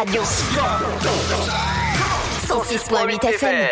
Radio. 106.8 FM.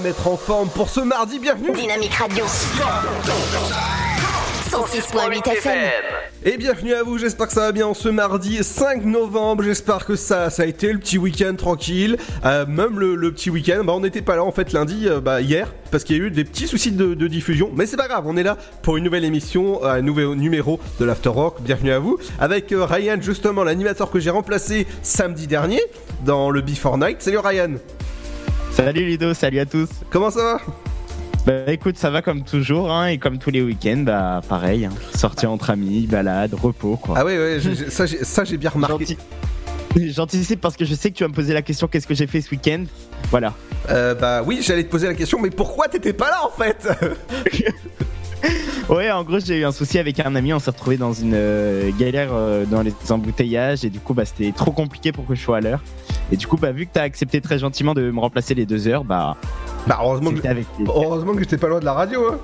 Mettre en forme pour ce mardi. Bienvenue. Dynamique Radio. 106.8 FM. Et bienvenue à vous, j'espère que ça va bien ce mardi 5 novembre, j'espère que ça, ça a été le petit week-end tranquille, Euh, même le, le petit week-end, bah on n'était pas là en fait lundi, euh, bah hier, parce qu'il y a eu des petits soucis de, de diffusion, mais c'est pas grave, on est là pour une nouvelle émission, un nouveau numéro de l'After Rock, bienvenue à vous, avec euh, Ryan justement, l'animateur que j'ai remplacé samedi dernier dans le Before Night, salut Ryan, Salut Ludo, salut à tous. comment ça va? Bah écoute, ça va comme toujours, hein, et comme tous les week-ends, bah pareil, hein. sortie entre amis, balade, repos quoi. Ah ouais, ouais, ça j'ai bien remarqué. Gentil- J'anticipe parce que je sais que tu vas me poser la question qu'est-ce que j'ai fait ce week-end? Voilà. Euh, bah oui, j'allais te poser la question, mais pourquoi t'étais pas là en fait? Ouais, en gros, j'ai eu un souci avec un ami, on s'est retrouvé dans une euh, galère euh, dans les embouteillages, et du coup, bah c'était trop compliqué pour que je sois à l'heure. Et du coup, bah vu que t'as accepté très gentiment de me remplacer les deux heures, bah Bah heureusement que, avec heureusement que j'étais pas loin de la radio, hein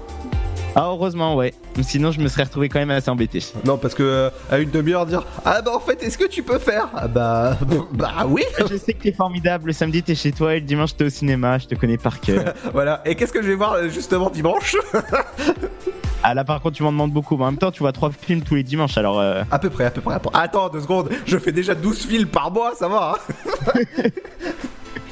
Ah heureusement, ouais. Sinon, je me serais retrouvé quand même assez embêté. Non, parce que euh, à une demi-heure dire Ah bah en fait, est-ce que tu peux faire? Ah bah bah oui. Je sais que t'es formidable. Le samedi, t'es chez toi et le dimanche, t'es au cinéma. Je te connais par cœur. Voilà. Et qu'est-ce que je vais voir euh, justement dimanche ah là, par contre, tu m'en demandes beaucoup. Mais en même temps, tu vois trois films tous les dimanches. Alors, euh, À peu près, à peu près. Attends deux secondes. Je fais déjà 12 fils par mois, ça va. Hein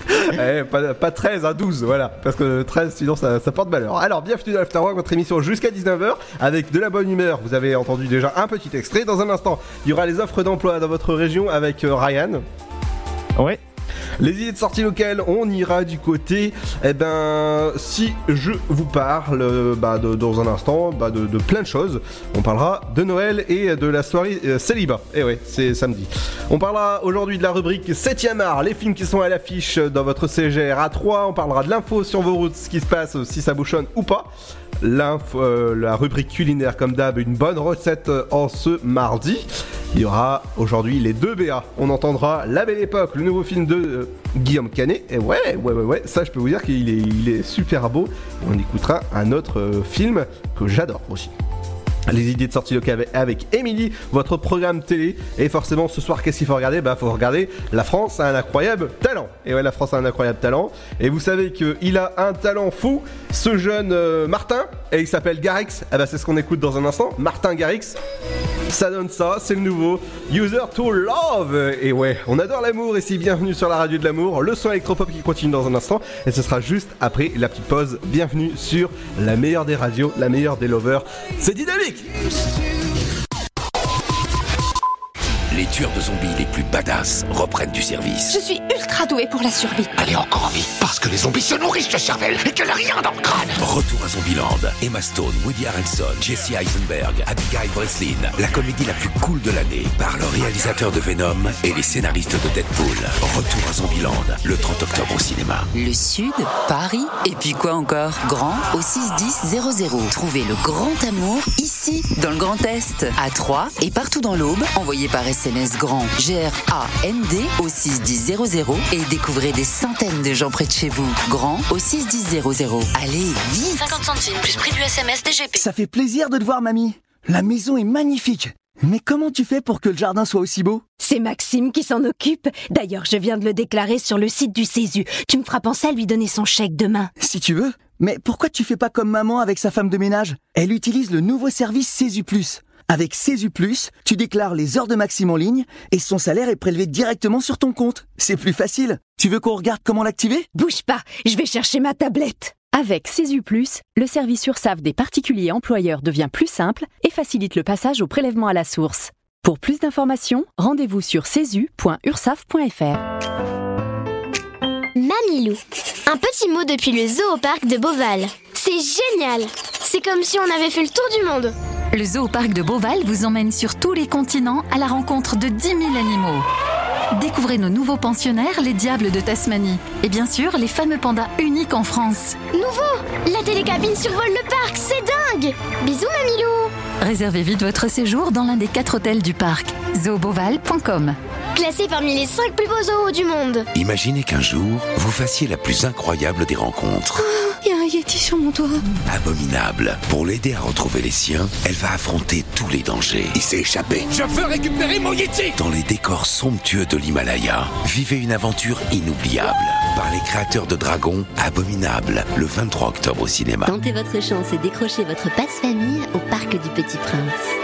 Eh, pas, pas 13, hein, 12, voilà. Parce que 13, sinon ça, porte malheur. Alors, bienvenue dans l'Afterwork, votre émission jusqu'à 19h, avec de la bonne humeur. Vous avez entendu déjà un petit extrait. Dans un instant, il y aura les offres d'emploi dans votre région avec euh, Ryan. ouais. Les idées de sortie locales, on ira du côté, eh ben, si je vous parle, euh, bah, dans un instant, bah, de, plein de choses. On parlera de Noël et de la soirée euh, célibat. Et ouais, c'est samedi. On parlera aujourd'hui de la rubrique 7ème art, les films qui sont à l'affiche dans votre CGR à 3. On parlera de l'info sur vos routes, ce qui se passe, si ça bouchonne ou pas. Euh, la rubrique culinaire comme d'hab, une bonne recette en ce mardi. Il y aura aujourd'hui les deux BA. On entendra La Belle Époque, le nouveau film de euh, Guillaume Canet. Et ouais, ouais, ouais, ouais, ça je peux vous dire qu'il est, super beau. Et on écoutera un autre euh, film que j'adore aussi. Les idées de sortie locale avec- Émilie, votre programme télé. Et forcément, ce soir, qu'est-ce qu'il faut regarder? Bah, faut regarder La France a un incroyable talent. Et ouais, la France a un incroyable talent. Et vous savez qu'il a un talent fou, ce jeune euh, Martin. Et il s'appelle Garrix. Eh bah, c'est ce qu'on écoute dans un instant. Martin Garrix. Ça donne ça, c'est le nouveau User to Love. Et ouais, on adore l'amour ici, bienvenue sur la radio de l'amour. Le son électropop qui continue dans un instant. Et ce sera juste après la petite pause. Bienvenue sur la meilleure des radios, la meilleure des lovers. C'est dynamique week. Les tueurs de zombies les plus badass reprennent du service. Je suis ultra douée pour la survie. Allez encore en vie, parce que les zombies se nourrissent de cervelle et qu'elle a rien dans le crâne. Retour à Zombieland. Emma Stone, Woody Harrelson, Jesse Eisenberg, Abigail Breslin. La comédie la plus cool de l'année par le réalisateur de Venom et les scénaristes de Deadpool. Retour à Zombieland, le 30 octobre au cinéma. Le Sud, Paris, et puis quoi encore? Grand au 61000. Trouvez le grand amour ici, dans le Grand Est, à Troyes et partout dans l'Aube. Envoyez par SMS grand G-R-A-N-D au 61000 et découvrez des centaines de gens près de chez vous. Grand au 61000. Allez, vite 50 centimes plus prix du SMS DGP. Ça fait plaisir de te voir, mamie. La maison est magnifique. Mais comment tu fais pour que le jardin soit aussi beau? C'est Maxime qui s'en occupe. D'ailleurs, je viens de le déclarer sur le site du Césu. Tu me feras penser à lui donner son chèque demain. Si tu veux. Mais pourquoi tu fais pas comme maman avec sa femme de ménage? Elle utilise le nouveau service Césu Plus. Avec Césu Plus, tu déclares les heures de Maxime en ligne et son salaire est prélevé directement sur ton compte. C'est plus facile. Tu veux qu'on regarde comment l'activer? Bouge pas, je vais chercher ma tablette. Avec Césu Plus, le service URSAF des particuliers employeurs devient plus simple et facilite le passage au prélèvement à la source. Pour plus d'informations, rendez-vous sur cesu.ursaf.fr. Mamilou. Un petit mot depuis le zoo au parc de Beauval. C'est génial C'est comme si on avait fait le tour du monde. Le zoo parc de Beauval vous emmène sur tous les continents à la rencontre de 10 000 animaux. Découvrez nos nouveaux pensionnaires, les diables de Tasmanie. Et bien sûr, les fameux pandas uniques en France. Nouveau La télécabine survole le parc, c'est dingue Bisous Mamilou Réservez vite votre séjour dans l'un des quatre hôtels du parc. zooboval.com Classé parmi les 5 plus beaux zoos du monde. Imaginez qu'un jour, vous fassiez la plus incroyable des rencontres. Il y a un Yeti sur mon toit. Abominable. Pour l'aider à retrouver les siens, elle va affronter tous les dangers. Il s'est échappé. Je veux récupérer mon Yeti Dans les décors somptueux de l'Himalaya, vivez une aventure inoubliable. Par les créateurs de Dragon, Abominable, le 23 octobre au cinéma. Tentez votre chance et décrochez votre passe-famille au Parc du Petit Prince.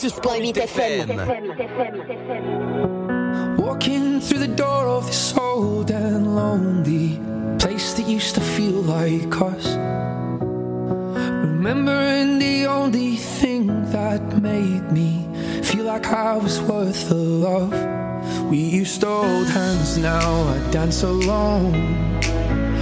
106.8 FM. Walking through the door of this old and lonely place that used to feel like us. Remembering the only thing that made me feel like I was worth the love. We used to hold hands, now I dance alone.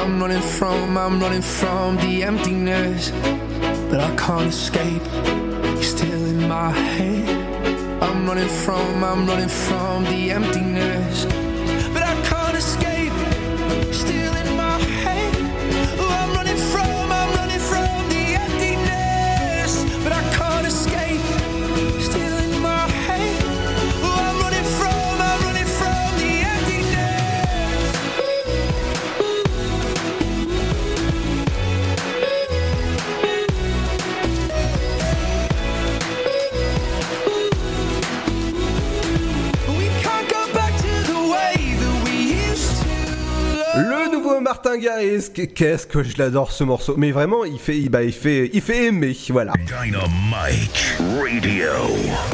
I'm running from, I'm running from the emptiness. But I can't escape. You're still in my head. I'm running from, I'm running from the emptiness. Qu'est-ce que je l'adore ce morceau. Mais vraiment, il fait, bah, il fait, il fait aimer, voilà. Dynamite Radio.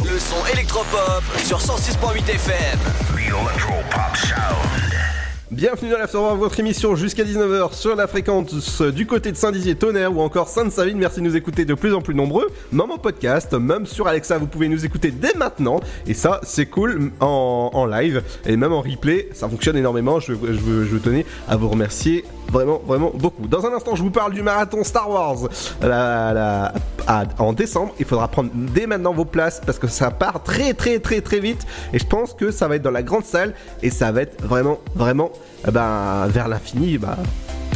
Le son électropop sur 106.8 FM. The. Bienvenue dans l'Afterwork, votre émission jusqu'à 19h sur la fréquence du côté de Saint-Dizier, Tonnerre ou encore Sainte-Savine. Merci de nous écouter de plus en plus nombreux, même en podcast, même sur Alexa, vous pouvez nous écouter dès maintenant. Et ça, c'est cool en, live et même en replay, ça fonctionne énormément. Je, je, je tenir à vous remercier vraiment, vraiment beaucoup. Dans un instant, je vous parle du marathon Star Wars en décembre. Il faudra prendre dès maintenant vos places parce que ça part très, très, très, très vite. Et je pense que ça va être dans la grande salle et ça va être vraiment, vraiment eh ben, vers l'infini. Bah,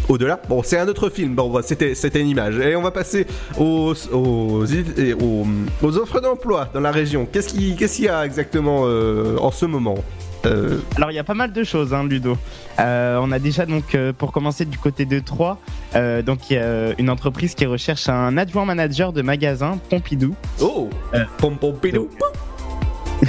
au-delà. Bon, c'est un autre film. Bon, bah, c'était, c'était une image. Et on va passer aux, aux, offres d'emploi dans la région. Qu'est-ce qu'il, qu'est-ce qu'il y a exactement euh, en ce moment? Euh, Alors il y a pas mal de choses, hein, Ludo. Euh, on a déjà donc euh, pour commencer du côté de Troyes, donc il y a une entreprise qui recherche un adjoint manager de magasin Pompidou. Oh, Pompidou.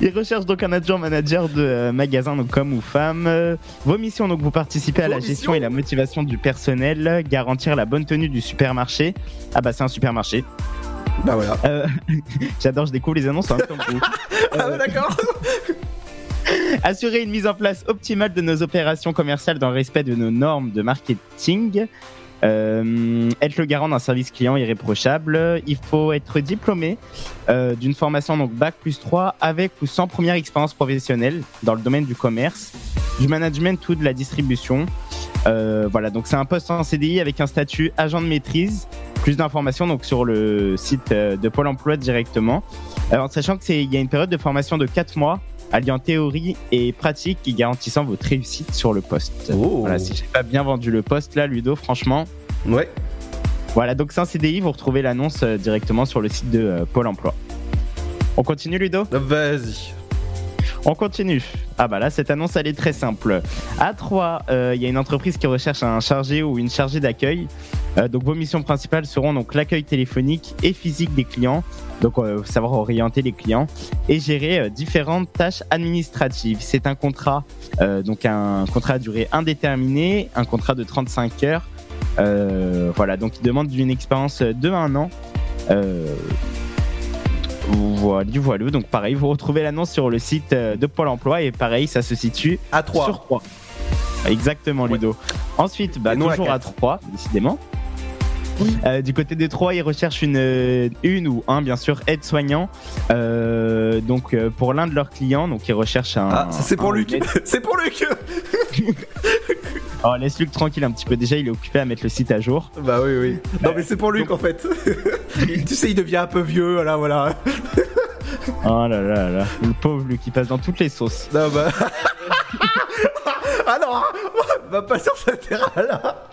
Il recherche donc un adjoint manager de euh, magasin, donc homme ou femme. Euh, vos missions, donc vous participez à la gestion et la motivation du personnel, garantir la bonne tenue du supermarché. Ah bah c'est un supermarché. Bah voilà. Euh, J'adore, je découvre les annonces en même temps que vous. ah ouais, d'accord. Assurer une mise en place optimale de nos opérations commerciales dans le respect de nos normes de marketing. Euh, être le garant d'un service client irréprochable. Il faut être diplômé euh, d'une formation donc bac plus 3 avec ou sans première expérience professionnelle dans le domaine du commerce, du management ou de la distribution. Euh, voilà, donc c'est un poste en CDI avec un statut agent de maîtrise. Plus d'informations donc sur le site euh, de Pôle Emploi directement. En sachant que c'est il y a une période de formation de 4 mois alliant théorie et pratique qui garantissant votre réussite sur le poste. Voilà, si j'ai pas bien vendu le poste là, Ludo, franchement. Ouais. Voilà, donc c'est un CDI, vous retrouvez l'annonce euh, directement sur le site de euh, Pôle emploi. On continue, Ludo? Vas-y. On continue. Ah bah là, cette annonce, elle est très simple. À 3, il y a une entreprise qui recherche un chargé ou une chargée d'accueil. Euh, donc vos missions principales seront donc l'accueil téléphonique et physique des clients, donc euh, savoir orienter les clients et gérer euh, différentes tâches administratives. C'est un contrat, donc un contrat à durée indéterminée, un contrat de 35 heures. Voilà, donc il demande une expérience de un an. Euh, voilà, voilà. Donc pareil, vous retrouvez l'annonce sur le site de Pôle Emploi et pareil, ça se situe à 3. Sur 3. Exactement, Ludo. Ensuite, bah, Et à toujours à quatre. 3, décidément. Euh, du côté des 3, ils recherchent une, euh, une ou un, bien sûr, aide-soignant. Euh, donc, pour l'un de leurs clients, donc ils recherchent un. Ah, c'est pour Luc. c'est pour Luc. Oh, laisse Luc tranquille un petit peu. Déjà, il est occupé à mettre le site à jour. Bah oui, oui. Non, mais c'est pour Luc en fait. tu sais, il devient un peu vieux, voilà, voilà. Oh là là là. Le pauvre Luc, il passe dans toutes les sauces. Non, bah. ah non, va pas sur ce terrain-là.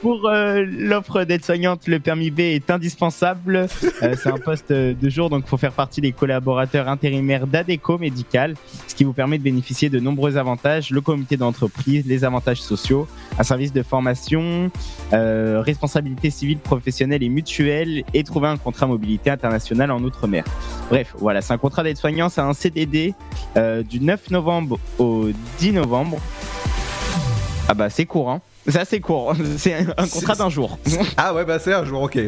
Pour euh, l'offre d'aide-soignante, le permis B est indispensable. Euh, c'est un poste euh, de jour, donc il faut faire partie des collaborateurs intérimaires d'ADECO Médical, ce qui vous permet de bénéficier de nombreux avantages, le comité d'entreprise, les avantages sociaux, un service de formation, euh, responsabilité civile, professionnelle et mutuelle, et trouver un contrat mobilité internationale en Outre-mer. Bref, voilà, c'est un contrat d'aide-soignant, c'est un CDD euh, du 9 novembre au 10 novembre. Ah bah c'est hein. C'est assez court. C'est un contrat d'un jour. Ah ouais, bah c'est un jour, ok.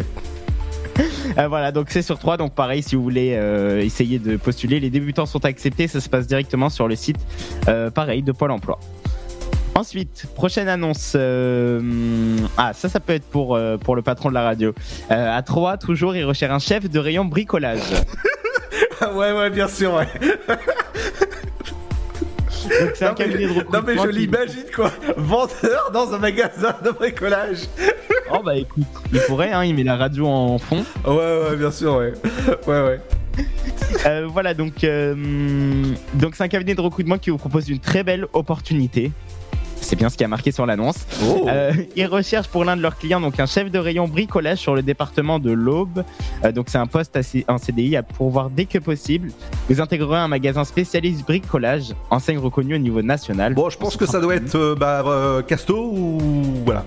Euh, voilà, donc c'est sur 3. Donc pareil, si vous voulez euh, essayer de postuler, les débutants sont acceptés. Ça se passe directement sur le site, euh, pareil, de Pôle Emploi. Ensuite, prochaine annonce. ah, ça, ça peut être pour, pour le patron de la radio. À 3, toujours, il recherche un chef de rayon bricolage. Ah ouais, ouais, bien sûr, ouais. Donc c'est un Non, cabinet de Non recrutement. mais je qui- l'imagine quoi, vendeur dans un magasin de bricolage. Oh bah écoute, il pourrait, hein, il met la radio en fond. Ouais ouais bien sûr ouais. Ouais ouais. Euh, voilà, donc euh, donc c'est un cabinet de recrutement qui vous propose une très belle opportunité. C'est bien ce qui a marqué sur l'annonce. Oh. Euh, ils recherchent pour l'un de leurs clients donc un chef de rayon bricolage sur le département de l'Aube. Euh, donc c'est un poste assez- en CDI à pourvoir dès que possible. Vous intégrerez un magasin spécialiste bricolage, enseigne reconnue au niveau national. Bon je pense que ça doit être bah, euh, Casto ou voilà.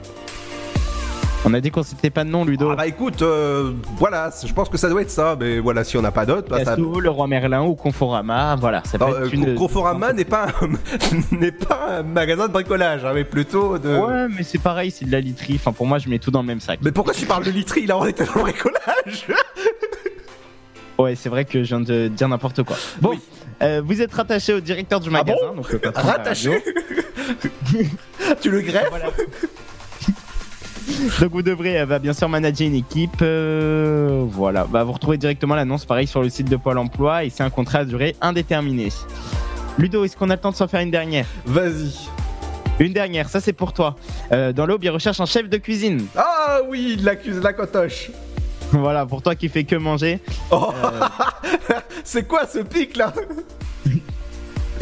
On a dit qu'on citait pas de nom, Ludo. Ah bah écoute, euh, voilà, je pense que ça doit être ça, mais voilà, si on n'a pas d'autres, bah, ça... Le roi Merlin ou Conforama, voilà. Ça peut Non, être euh, une... Conforama n'est pas, un- n'est pas un magasin de bricolage, hein, mais plutôt de. Ouais, mais c'est pareil, c'est de la literie. Enfin, pour moi, je mets tout dans le même sac. Mais pourquoi tu parles de literie là On était dans le bricolage Ouais, c'est vrai que je viens de dire n'importe quoi. Bon, euh, vous êtes rattaché au directeur du magasin, donc le patron de la Rattaché radio. Tu le greffes Donc vous devrez euh, bah, bien sûr manager une équipe. euh, voilà, bah, vous retrouvez directement l'annonce pareil sur le site de Pôle Emploi et c'est un contrat à durée indéterminée. Ludo, est-ce qu'on a le temps de s'en faire une dernière? Vas-y. Une dernière, ça c'est pour toi. Euh, dans l'aube, il recherche un chef de cuisine. Ah oui, de la, cu- de la cotoche Voilà, pour toi qui fais que manger. Oh C'est quoi ce pic là?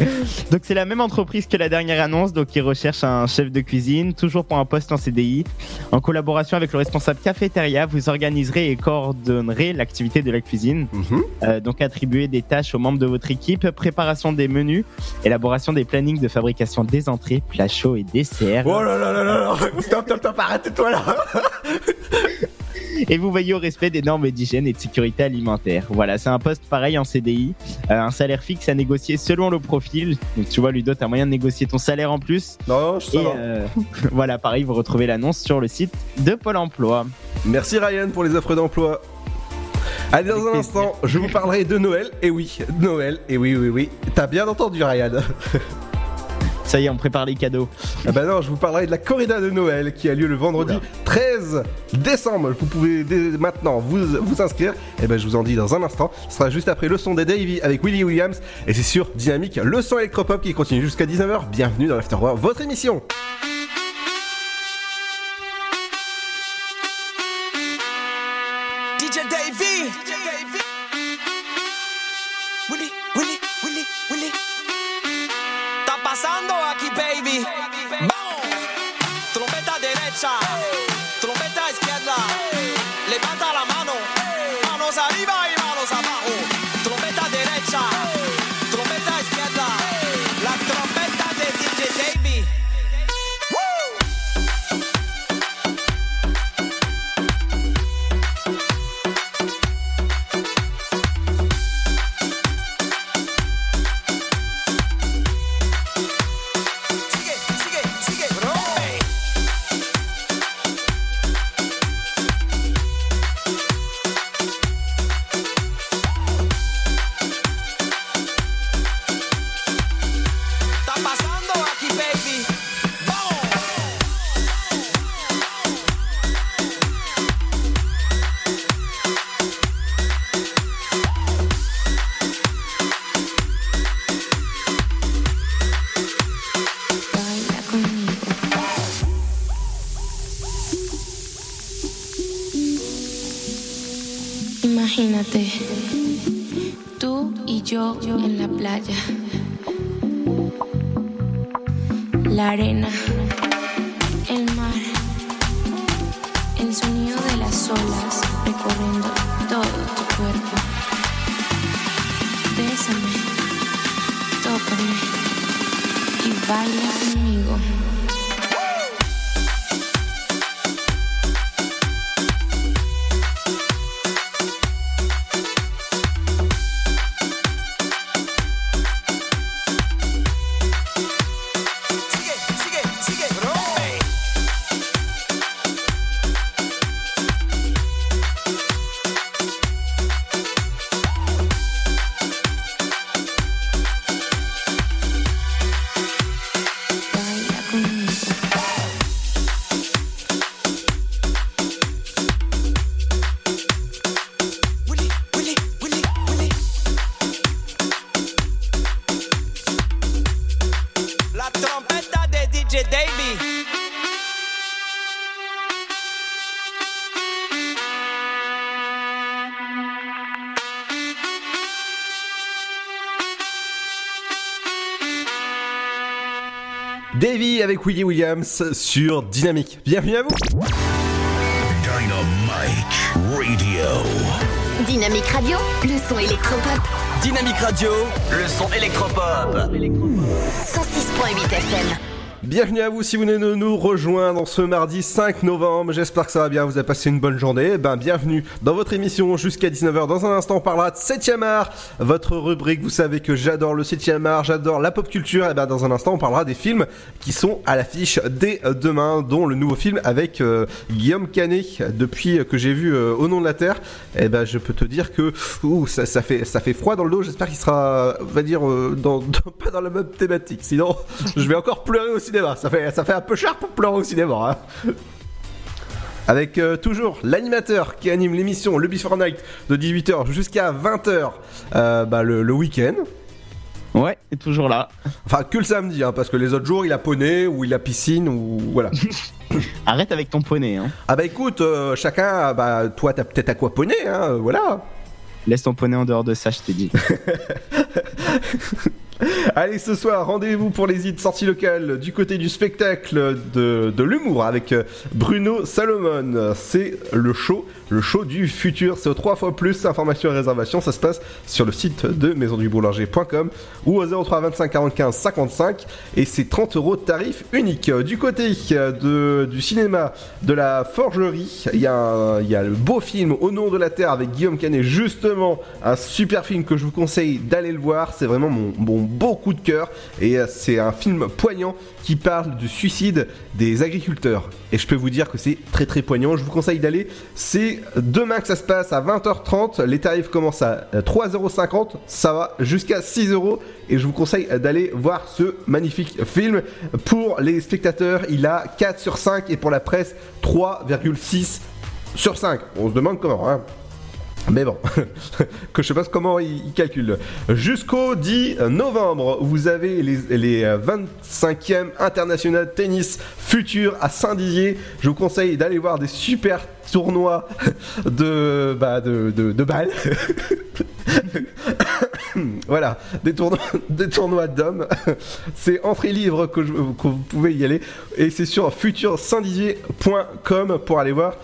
Donc c'est la même entreprise que la dernière annonce, donc ils recherchent un chef de cuisine, toujours pour un poste en CDI. En collaboration avec le responsable cafétéria, vous organiserez et coordonnerez l'activité de la cuisine. Euh, donc attribuer des tâches aux membres de votre équipe, préparation des menus, élaboration des plannings de fabrication des entrées, plats chauds et desserts. Oh là là là là là Stop, stop, stop, arrête-toi là Et vous veillez au respect des normes d'hygiène et de sécurité alimentaire. Voilà, c'est un poste pareil en CDI, euh, un salaire fixe à négocier selon le profil. Donc tu vois, Ludo, t'as moyen de négocier ton salaire en plus. Non, je sais Et euh, voilà, pareil, vous retrouvez l'annonce sur le site de Pôle Emploi. Merci Ryan pour les offres d'emploi. Allez, dans un instant, je vous parlerai de Noël. Et oui, Noël. Et oui, oui, oui. T'as bien entendu, Ryan. Ça y est, on prépare les cadeaux. Ah bah non, je vous parlerai de la corrida de Noël qui a lieu le vendredi 13 décembre. Vous pouvez dès maintenant vous, vous inscrire. Et ben je vous en dis dans un instant. Ce sera juste après le son des Davy avec Willie Williams. Et c'est sur Dynamique, le son électropop qui continue jusqu'à 19h. Bienvenue dans l'Afterworld, votre émission. Avec Willie Williams sur Dynamique. Bienvenue à vous. Dynamique Radio. Dynamique Radio, le son électropop. Dynamique Radio, le son électropop. 106.8 FM. Bienvenue à vous si vous venez de nous rejoindre ce mardi 5 novembre. J'espère que ça va bien, vous avez passé une bonne journée. Eh Ben, bienvenue dans votre émission jusqu'à 19h. Dans un instant, on parlera de 7ème art, votre rubrique. Vous savez que j'adore le 7ème art, j'adore la pop culture. Et ben, dans un instant, on parlera des films qui sont à l'affiche dès demain, dont le nouveau film avec euh, Guillaume Canet. Depuis que j'ai vu euh, Au nom de la Terre, et ben, je peux te dire que ouh, ça, fait, ça fait froid dans le dos. J'espère qu'il sera, va dire, euh, pas dans la même thématique. Sinon, je vais encore pleurer au cinéma. Ça fait, ça fait un peu cher pour pleurer au cinéma. hein. Avec euh, toujours l'animateur qui anime l'émission Le Before Night de 18h jusqu'à 20h euh, bah, le, le week-end. Ouais, est toujours là. Enfin, que le samedi, hein, parce que les autres jours, il a poney ou il a piscine ou voilà. Arrête avec ton poney. Hein. Ah bah écoute, euh, chacun, bah toi t'as peut-être à quoi poney, hein, voilà. Laisse ton poney en dehors de ça, je t'ai dit. Allez, ce soir, rendez-vous pour les hits sorties locales du côté du spectacle de, l'humour avec euh, Bruno Salomon. C'est le show, le show du futur. C'est 3 fois plus. Informations et réservations, ça se passe sur le site de maisonduboulanger.com ou au 03 25 45 55 et c'est 30 euros de tarif unique. Du côté euh, de, du cinéma de la forgerie, il y, a y a le beau film Au nom de la Terre avec Guillaume Canet, justement un super film que je vous conseille d'aller le voir. C'est vraiment mon, mon beau coup de cœur et euh, c'est un film poignant qui parle du suicide des agriculteurs. Et je peux vous dire que c'est très très poignant. Je vous conseille d'aller. C'est demain que ça se passe à 20h30. Les tarifs commencent à euh, 3,50€. Ça va jusqu'à 6€ et je vous conseille d'aller voir ce magnifique film. Pour les spectateurs, il a 4 sur 5 et pour la presse 3,6 sur 5. On se demande comment. Hein. Mais bon, que je sais pas comment ils calculent. Jusqu'au 10 novembre, vous avez les, les euh, 25e international tennis futur à Saint-Dizier. Je vous conseille d'aller voir des super tournois bah, de, de, de balles. voilà, des tournois, d'hommes. C'est entrée libre que, que vous pouvez y aller. Et c'est sur futursaintdizier.com pour aller voir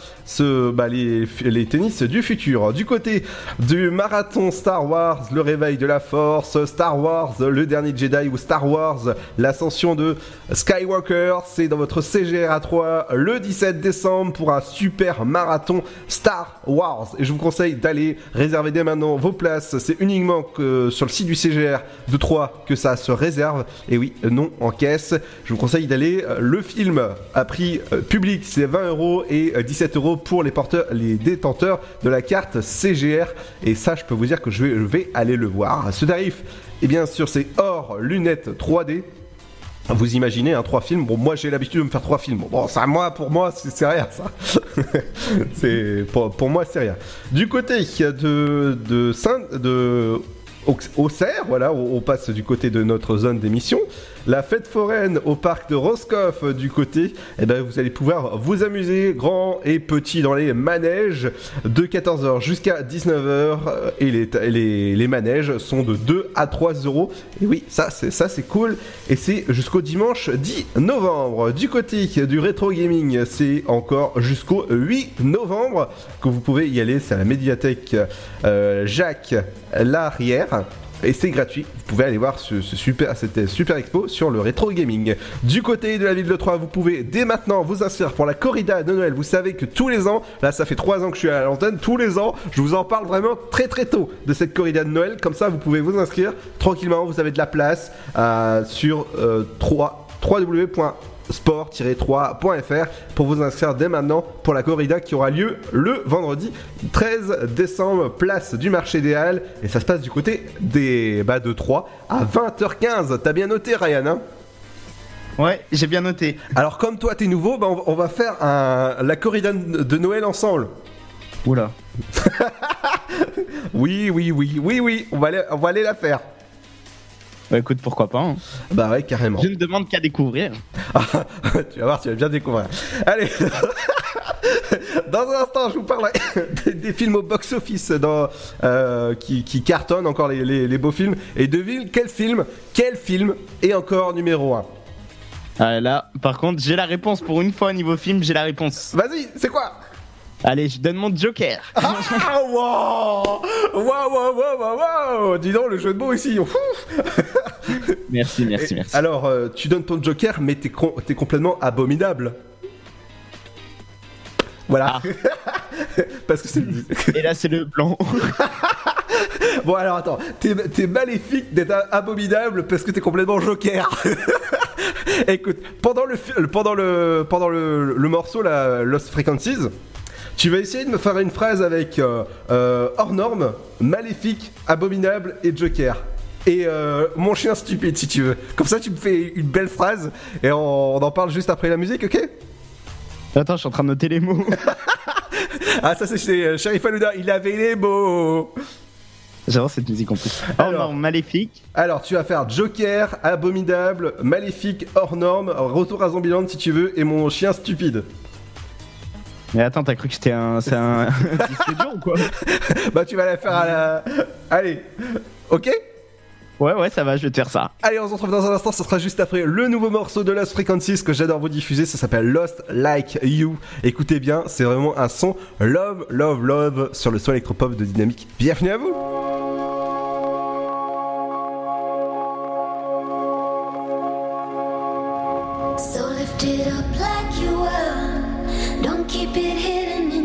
bah, les, les tennis du futur. Du côté du marathon Star Wars, le réveil de la force, Star Wars, le dernier Jedi ou Star Wars, l'ascension de Skywalker, c'est dans votre CGR à 3 le 17 décembre pour un super marathon Star Wars. Et je vous conseille d'aller réserver dès maintenant vos places. C'est uniquement que sur le site du CGR de 3 que ça se réserve. Et oui, non en caisse. Je vous conseille d'aller. Euh, Le film à prix euh, public, c'est 20 euros et euh, 17 euros pour les détenteurs de la carte CGR. Et ça, je peux vous dire que je vais, je vais aller le voir. Ce tarif, et bien sûr, c'est hors lunettes 3D. Vous imaginez un trois films Bon, moi j'ai l'habitude de me faire trois films. Bon, ça, moi, pour moi, c'est rien, ça. c'est pour, moi, c'est rien. Du côté de de de Au- Auxerre, voilà, on passe du côté de notre zone d'émission. La fête foraine au parc de Roscoff euh, du côté, eh ben, vous allez pouvoir vous amuser grand et petit dans les manèges de 14h jusqu'à 19h euh, et les, les, les manèges sont de 2 à 3 euros. Et oui, ça c'est ça c'est cool et c'est jusqu'au dimanche 10 novembre. Du côté du rétro gaming, c'est encore jusqu'au 8 novembre que vous pouvez y aller. C'est à la médiathèque euh, Jacques Larrière. Et c'est gratuit, vous pouvez aller voir ce, ce super, cette super expo sur le rétro gaming. Du côté de la ville de Troyes, vous pouvez dès maintenant vous inscrire pour la corrida de Noël. Vous savez que tous les ans, là ça fait 3 ans que je suis à l'antenne, tous les ans, je vous en parle vraiment très très tôt de cette corrida de Noël. Comme ça, vous pouvez vous inscrire tranquillement, vous avez de la place euh, sur euh, 3, sport-3.fr pour vous inscrire dès maintenant pour la corrida qui aura lieu le vendredi 13 décembre, place du marché des Halles. Et ça se passe du côté des bah, de 3 à 20h15. T'as bien noté, Ryan hein? Ouais, j'ai bien noté. Alors, comme toi, t'es nouveau, bah, on, on va faire un- la corrida de Noël ensemble. Oula. oui, oui, oui, oui, oui, on va aller, on va aller la faire. Bah écoute, pourquoi pas. hein. Bah ouais, carrément. Je ne demande qu'à découvrir. tu vas voir, tu vas bien découvrir. Allez Dans un instant, je vous parlerai des, des films au box-office dans, euh, qui, qui cartonnent, encore les, les- les beaux films. Et devine quel film, quel film est encore numéro 1 Ah, là, par contre, j'ai la réponse pour une fois au niveau film, j'ai la réponse. Vas-y, c'est quoi? Allez, je donne mon Joker. Ah, wow Wow, wow, wow, wow, wow Dis donc, le jeu de mots ici. Merci, merci, Et merci. Alors, euh, tu donnes ton joker, mais t'es com- t'es complètement abominable. Voilà. Parce que c'est le Et là, c'est le blanc. Bon, alors attends, t'es maléfique d'être abominable parce que t'es complètement joker. Écoute, pendant le, pendant le, pendant le, le morceau, la Lost Frequencies, tu vas essayer de me faire une phrase avec euh, euh, hors norme, maléfique, abominable et joker. Et euh, mon chien stupide si tu veux. Comme ça, tu me fais une belle phrase et on, on en parle juste après la musique, ok? Attends, je suis en train de noter les mots. Ah, ça c'est chez euh, Sharif Alouda, il avait les mots J'adore cette musique en plus. Oh non, maléfique. Alors, tu vas faire Joker, Abominable, Maléfique, hors norme, Retour à Zombieland si tu veux, et mon chien stupide. Mais attends, t'as cru que c'était un. C'est un. dur ou quoi bah, tu vas la faire à la. Allez, ok Ouais, ouais, ça va, je vais te faire ça. Allez, on se retrouve dans un instant, ce sera juste après le nouveau morceau de Lost Frequencies que j'adore vous diffuser, ça s'appelle Lost Like You. Écoutez bien, c'est vraiment un son love, love, love sur le son électropop de Dynamique. Bienvenue à vous So lift it up like you were. Don't keep it hidden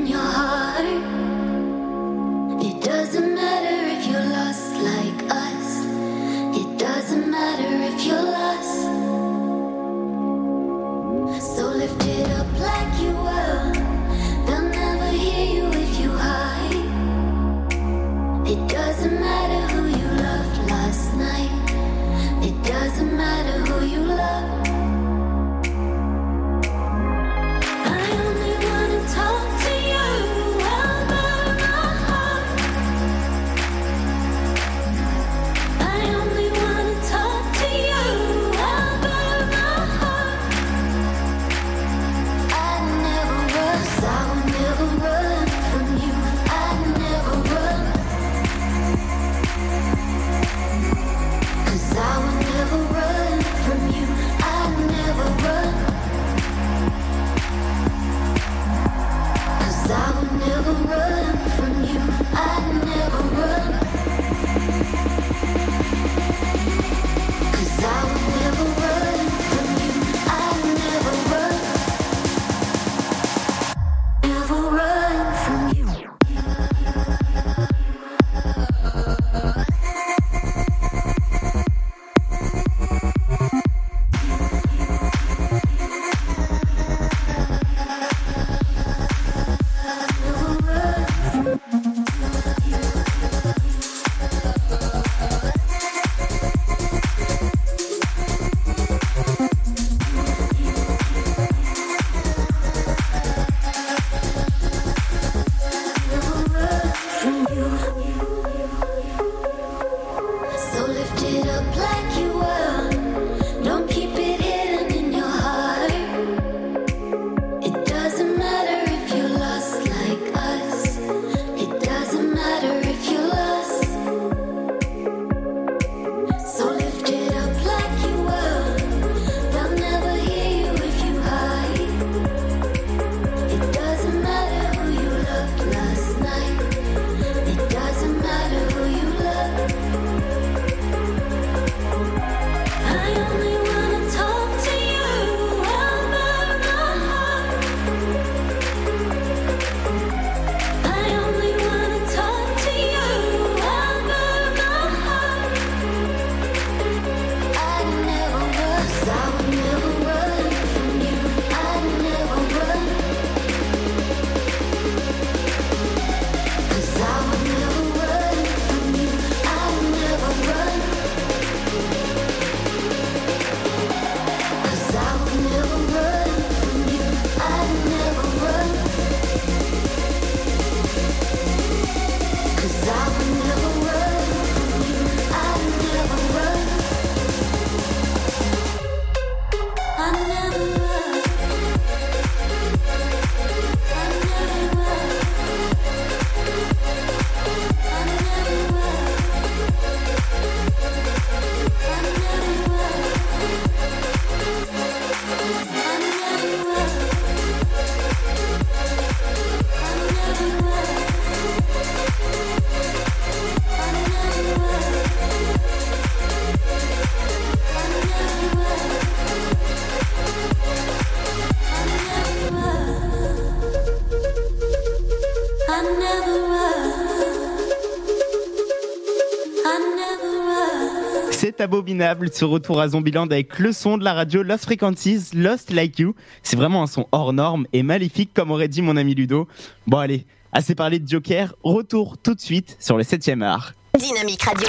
abominable ce retour à Zombieland avec le son de la radio Lost Frequencies, Lost Like You. C'est vraiment un son hors norme et maléfique comme aurait dit mon ami Ludo. Bon allez, assez parlé de Joker, retour tout de suite sur le 7ème art. Dynamique Radio.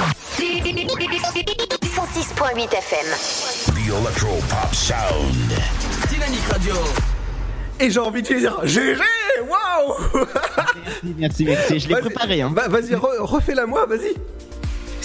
106.8 FM. The Electro Pop Sound. Dynamique Radio. Et j'ai envie de dire GG Waouh Merci, merci, je l'ai préparé. Hein. Bah, Vas-y, re- refais-la moi, vas-y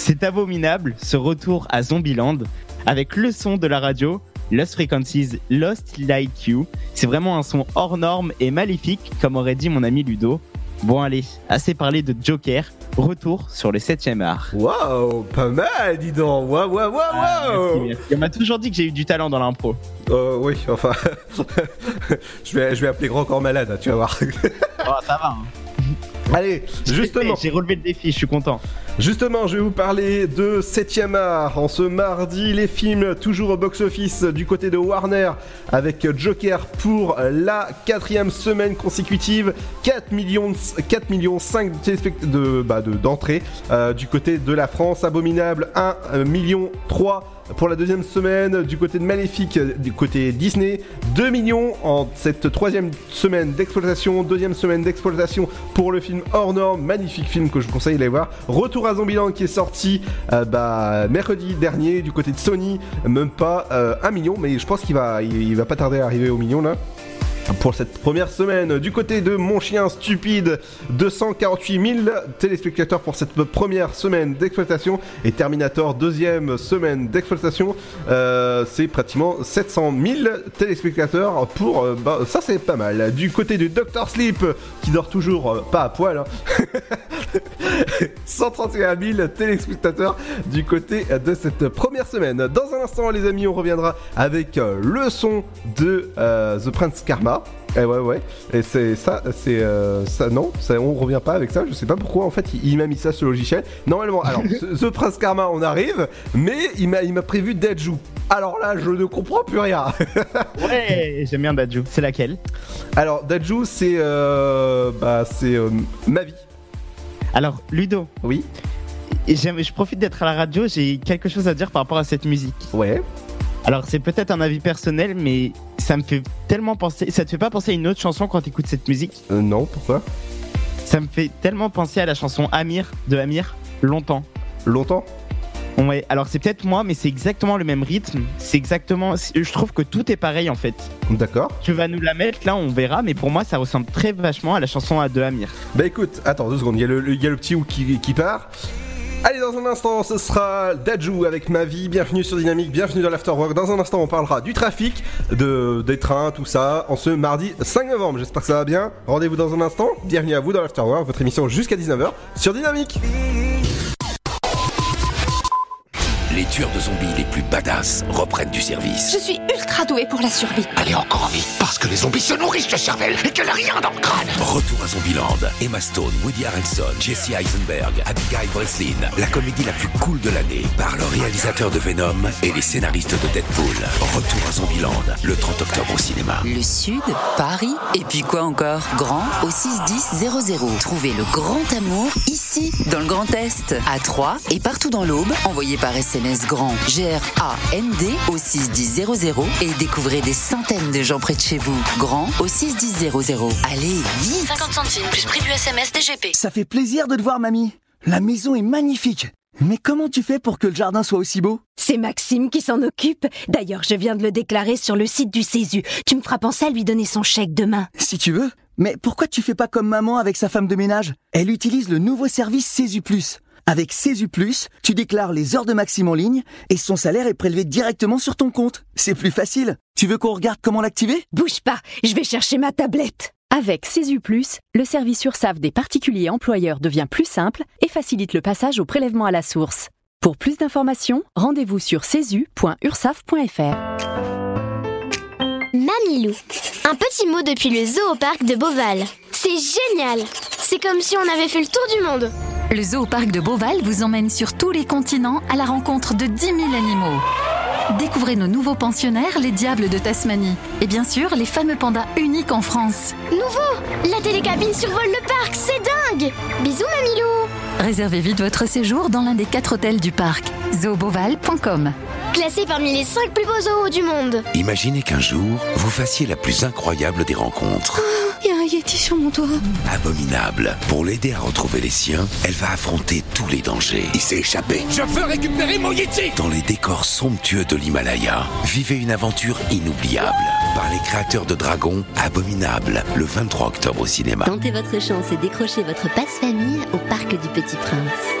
C'est abominable ce retour à Zombieland avec le son de la radio Lost Frequencies, Lost Like You. C'est vraiment un son hors norme et maléfique, comme aurait dit mon ami Ludo. Bon allez, assez parlé de Joker, retour sur le 7ème art. Waouh, pas mal, dis donc Waouh, waouh, waouh, merci. On m'a toujours dit que j'ai eu du talent dans l'impro. Euh, oui, enfin... je, vais, je vais appeler Grand Corps Malade, tu vas voir. Oh, ça va. hein. Allez, justement... J'ai relevé le défi, je suis content. Justement, je vais vous parler de 7ème art. En ce mardi, les films toujours au box-office du côté de Warner avec Joker pour la quatrième semaine consécutive. 4 millions, 4 millions 5 téléspect- de, bah, de- d'entrées euh, du côté de la France. Abominable 1 euh, million 3 pour la deuxième semaine du côté de Maléfique, euh, du côté Disney, 2 millions en cette troisième semaine d'exploitation, deuxième semaine d'exploitation pour le film hors magnifique film que je vous conseille d'aller voir. Retour à Zombieland qui est sorti euh, bah, mercredi dernier du côté de Sony, même pas euh, 1 million, mais je pense qu'il va, va pas tarder à arriver au million là pour cette première semaine. Du côté de Mon Chien Stupide, 248 000 téléspectateurs pour cette première semaine d'exploitation. Et Terminator, deuxième semaine d'exploitation, euh, c'est pratiquement 700 000 téléspectateurs pour... euh, bah, ça c'est pas mal. Du côté du Dr Sleep, qui dort toujours euh, pas à poil, hein. 131 000 téléspectateurs du côté de cette première semaine. Dans un instant, les amis, on reviendra avec le son de The Prince Karma. Et ouais, ouais. Et c'est ça, c'est euh, ça, non, ça, on revient pas avec ça. Je sais pas pourquoi. En fait, il, il m'a mis ça sur le logiciel. Normalement, alors, The The Prince Karma, on arrive, mais il m'a, il m'a prévu Deadju. Alors là, je ne comprends plus rien. Ouais, j'aime bien Dadju. C'est laquelle? Alors, Deadju, c'est, euh, bah, c'est euh, ma vie. Alors, Ludo. Oui. Et je profite d'être à la radio, j'ai quelque chose à dire par rapport à cette musique. Ouais. Alors, c'est peut-être un avis personnel, mais ça me fait tellement penser. Ça te fait pas penser à une autre chanson quand t'écoutes cette musique? Euh, non, pourquoi? Ça me fait tellement penser à la chanson Amir de Amir, longtemps. Longtemps? Ouais, alors c'est peut-être moi, mais c'est exactement le même rythme. C'est exactement. Je trouve que tout est pareil en fait. D'accord. Tu vas nous la mettre là, on verra, mais pour moi, ça ressemble très vachement à la chanson de Amir. Bah écoute, attends deux secondes, il y a le, le- il y a le petit ou qui, qui part. Allez, dans un instant, ce sera Dajou avec ma vie. Bienvenue sur Dynamique, bienvenue dans l'Afterwork. Dans un instant, on parlera du trafic, de, des trains, tout ça, en ce mardi 5 novembre. J'espère que ça va bien. Rendez-vous dans un instant. Bienvenue à vous dans l'Afterwork, votre émission jusqu'à 19h sur Dynamique. Les tueurs de zombies les plus badass reprennent du service. Je suis ultra douée pour la survie. Allez encore envie, parce que les zombies se nourrissent de cervelle et qu'elle a rien dans le crâne. Retour à Zombieland. Emma Stone, Woody Harrelson, Jesse Eisenberg, Abigail Breslin. La comédie la plus cool de l'année par le réalisateur de Venom et les scénaristes de Deadpool. Retour à Zombieland, le 30 octobre au cinéma. Le Sud, Paris, et puis quoi encore? Grand au 61000. Trouvez le grand amour ici, dans le Grand Est, à Troyes et partout dans l'Aube. Envoyez par SMS grand G-R-A-N-D au 61000 et découvrez des centaines de gens près de chez vous. Grand au 61000. Allez, vite 50 centimes plus prix du SMS DGP. Ça fait plaisir de te voir, mamie. La maison est magnifique. Mais comment tu fais pour que le jardin soit aussi beau? C'est Maxime qui s'en occupe. D'ailleurs, je viens de le déclarer sur le site du Césu. Tu me feras penser à lui donner son chèque demain. Si tu veux. Mais pourquoi tu fais pas comme maman avec sa femme de ménage? Elle utilise le nouveau service Césu Plus. Avec Césu Plus, tu déclares les heures de Maxime en ligne et son salaire est prélevé directement sur ton compte. C'est plus facile. Tu veux qu'on regarde comment l'activer? Bouge pas, je vais chercher ma tablette. Avec CESU+, le service URSAF des particuliers employeurs devient plus simple et facilite le passage au prélèvement à la source. Pour plus d'informations, rendez-vous sur cesu.ursaf.fr. Mamilou. Un petit mot depuis le zoo au parc de Beauval. C'est génial C'est comme si on avait fait le tour du monde Le zoo parc de Beauval vous emmène sur tous les continents à la rencontre de 10 000 animaux. Découvrez nos nouveaux pensionnaires, les diables de Tasmanie. Et bien sûr, les fameux pandas uniques en France. Nouveau La télécabine survole le parc, c'est dingue Bisous Mamilou Réservez vite votre séjour dans l'un des quatre hôtels du parc. zooboval.com Classé parmi les 5 plus beaux zoos du monde. Imaginez qu'un jour, vous fassiez la plus incroyable des rencontres. Il y a un Yeti sur mon toit. Abominable. Pour l'aider à retrouver les siens, elle va affronter tous les dangers. Il s'est échappé. Je veux récupérer mon Yeti Dans les décors somptueux de l'Himalaya, vivez une aventure inoubliable. Par les créateurs de Dragon, Abominable, le 23 octobre au cinéma. Tentez votre chance et décrochez votre passe-famille au Parc du Petit Prince.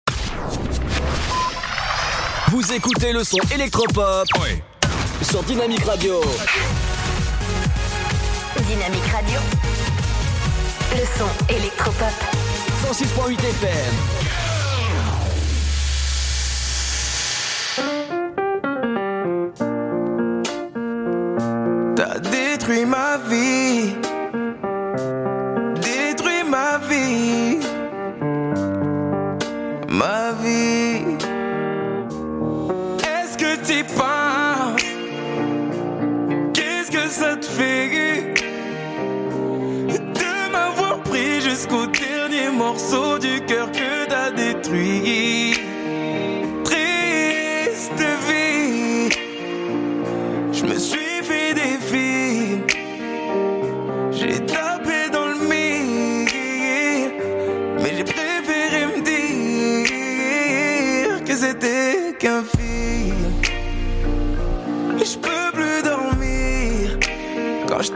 Vous écoutez le son électropop sur Dynamique Radio. Dynamique Radio. Le son électropop. 106.8 FM. T'as détruit ma vie. Jusqu'au dernier morceau du cœur que t'as détruit. Triste vie. Je me suis fait des films. J'ai tapé dans le mille. Mais j'ai préféré me dire que c'était qu'un film. Et je peux plus dormir quand je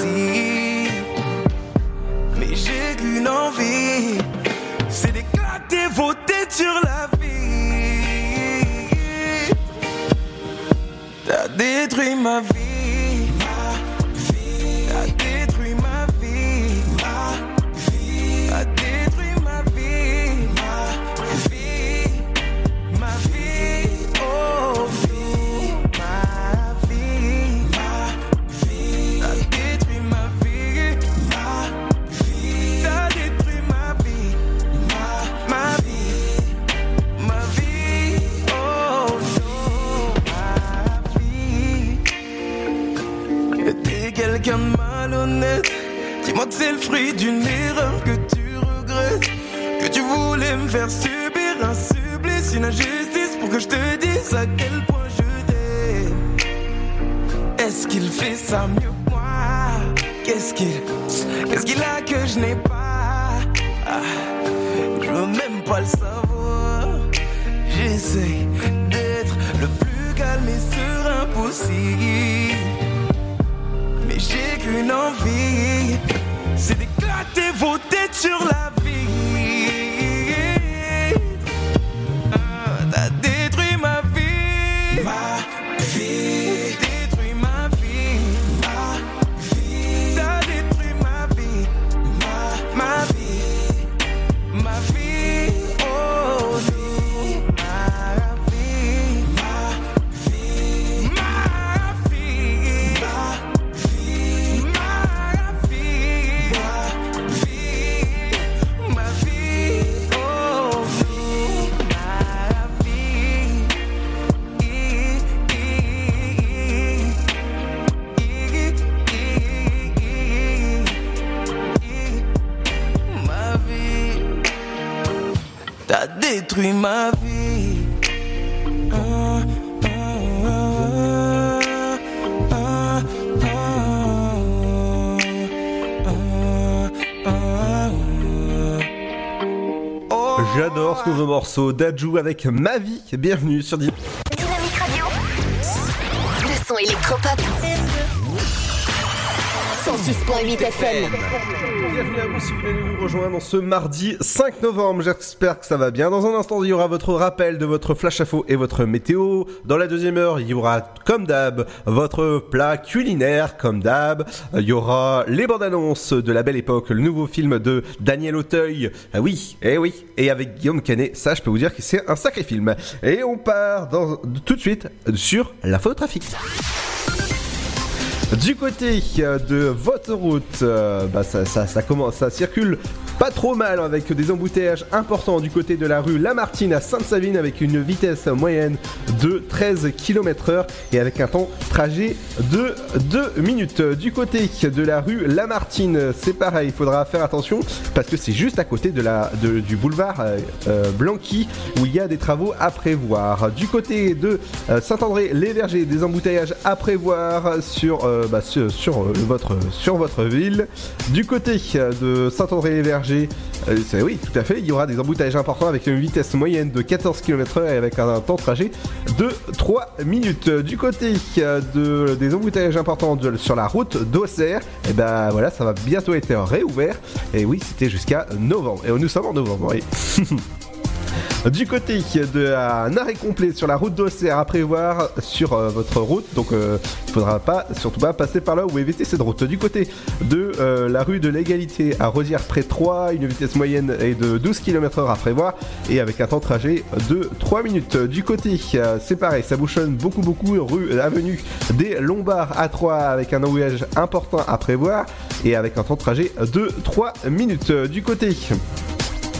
Mais j'ai qu'une envie, c'est d'éclater vos têtes sur la vie. T'as détruit ma vie, Dis-moi que c'est le fruit d'une erreur que tu regrettes. Que tu voulais me faire subir un supplice, une injustice pour que je te dise à quel point je t'aime. Est-ce qu'il fait ça mieux que moi? Qu'est-ce qu'il Qu'est-ce qu'il a que je n'ai pas? Ah, Je veux même pas le savoir. J'essaie d'être le plus calme et serein possible. Qu'une envie, c'est d'éclater vos têtes sur la détruit ma vie. Ah, ah, ah. J'adore ce nouveau morceau d'Adju avec Ma vie. Bienvenue sur Dynamique. Dynamique Radio. Le son électropop. 106.8 FM. Bienvenue à vous si vous de nous rejoindre ce mardi 5 novembre. J'espère que ça va bien. Dans un instant, il y aura votre rappel de votre flash info et votre météo. Dans la deuxième heure, il y aura, comme d'hab, votre plat culinaire, comme d'hab. Il y aura les bandes annonces de la belle époque, le nouveau film de Daniel Auteuil. Ah oui, eh oui. Et avec Guillaume Canet, ça, je peux vous dire que c'est un sacré film. Et on part tout de suite sur l'info trafic. Du côté euh, de votre route, euh, bah ça, commence, ça circule pas trop mal avec des embouteillages importants du côté de la rue Lamartine à Sainte-Savine avec une vitesse moyenne de 13 km/h et avec un temps trajet de 2 minutes. Du côté de la rue Lamartine, c'est pareil, il faudra faire attention parce que c'est juste à côté de la, du boulevard euh, Blanqui où il y a des travaux à prévoir. Du côté de Saint-André-les-Vergers, des embouteillages à prévoir sur, bah, sur, euh, votre, sur votre ville. Du côté euh, de Saint-André-les-Vergers, euh, oui, tout à fait, il y aura des embouteillages importants avec une vitesse moyenne de 14 km/h et avec un, temps de trajet de 3 minutes. Du côté euh, de, des embouteillages importants sur la route d'Auxerre, et ben voilà, ça va bientôt être réouvert. Et oui, c'était jusqu'à novembre. Et nous sommes en novembre, oui. Du côté de un arrêt complet sur la route d'Auxerre à prévoir sur euh, votre route, donc euh, il faudra pas, surtout pas passer par là ou éviter cette route. Du côté de euh, la rue de l'égalité à Rosière près 3, une vitesse moyenne est de 12 km/h à prévoir et avec un temps de trajet de 3 minutes. Du côté, c'est pareil, ça bouchonne beaucoup beaucoup rue avenue des Lombards à 3 avec un embouteillage important à prévoir et avec un temps de trajet de 3 minutes. Du côté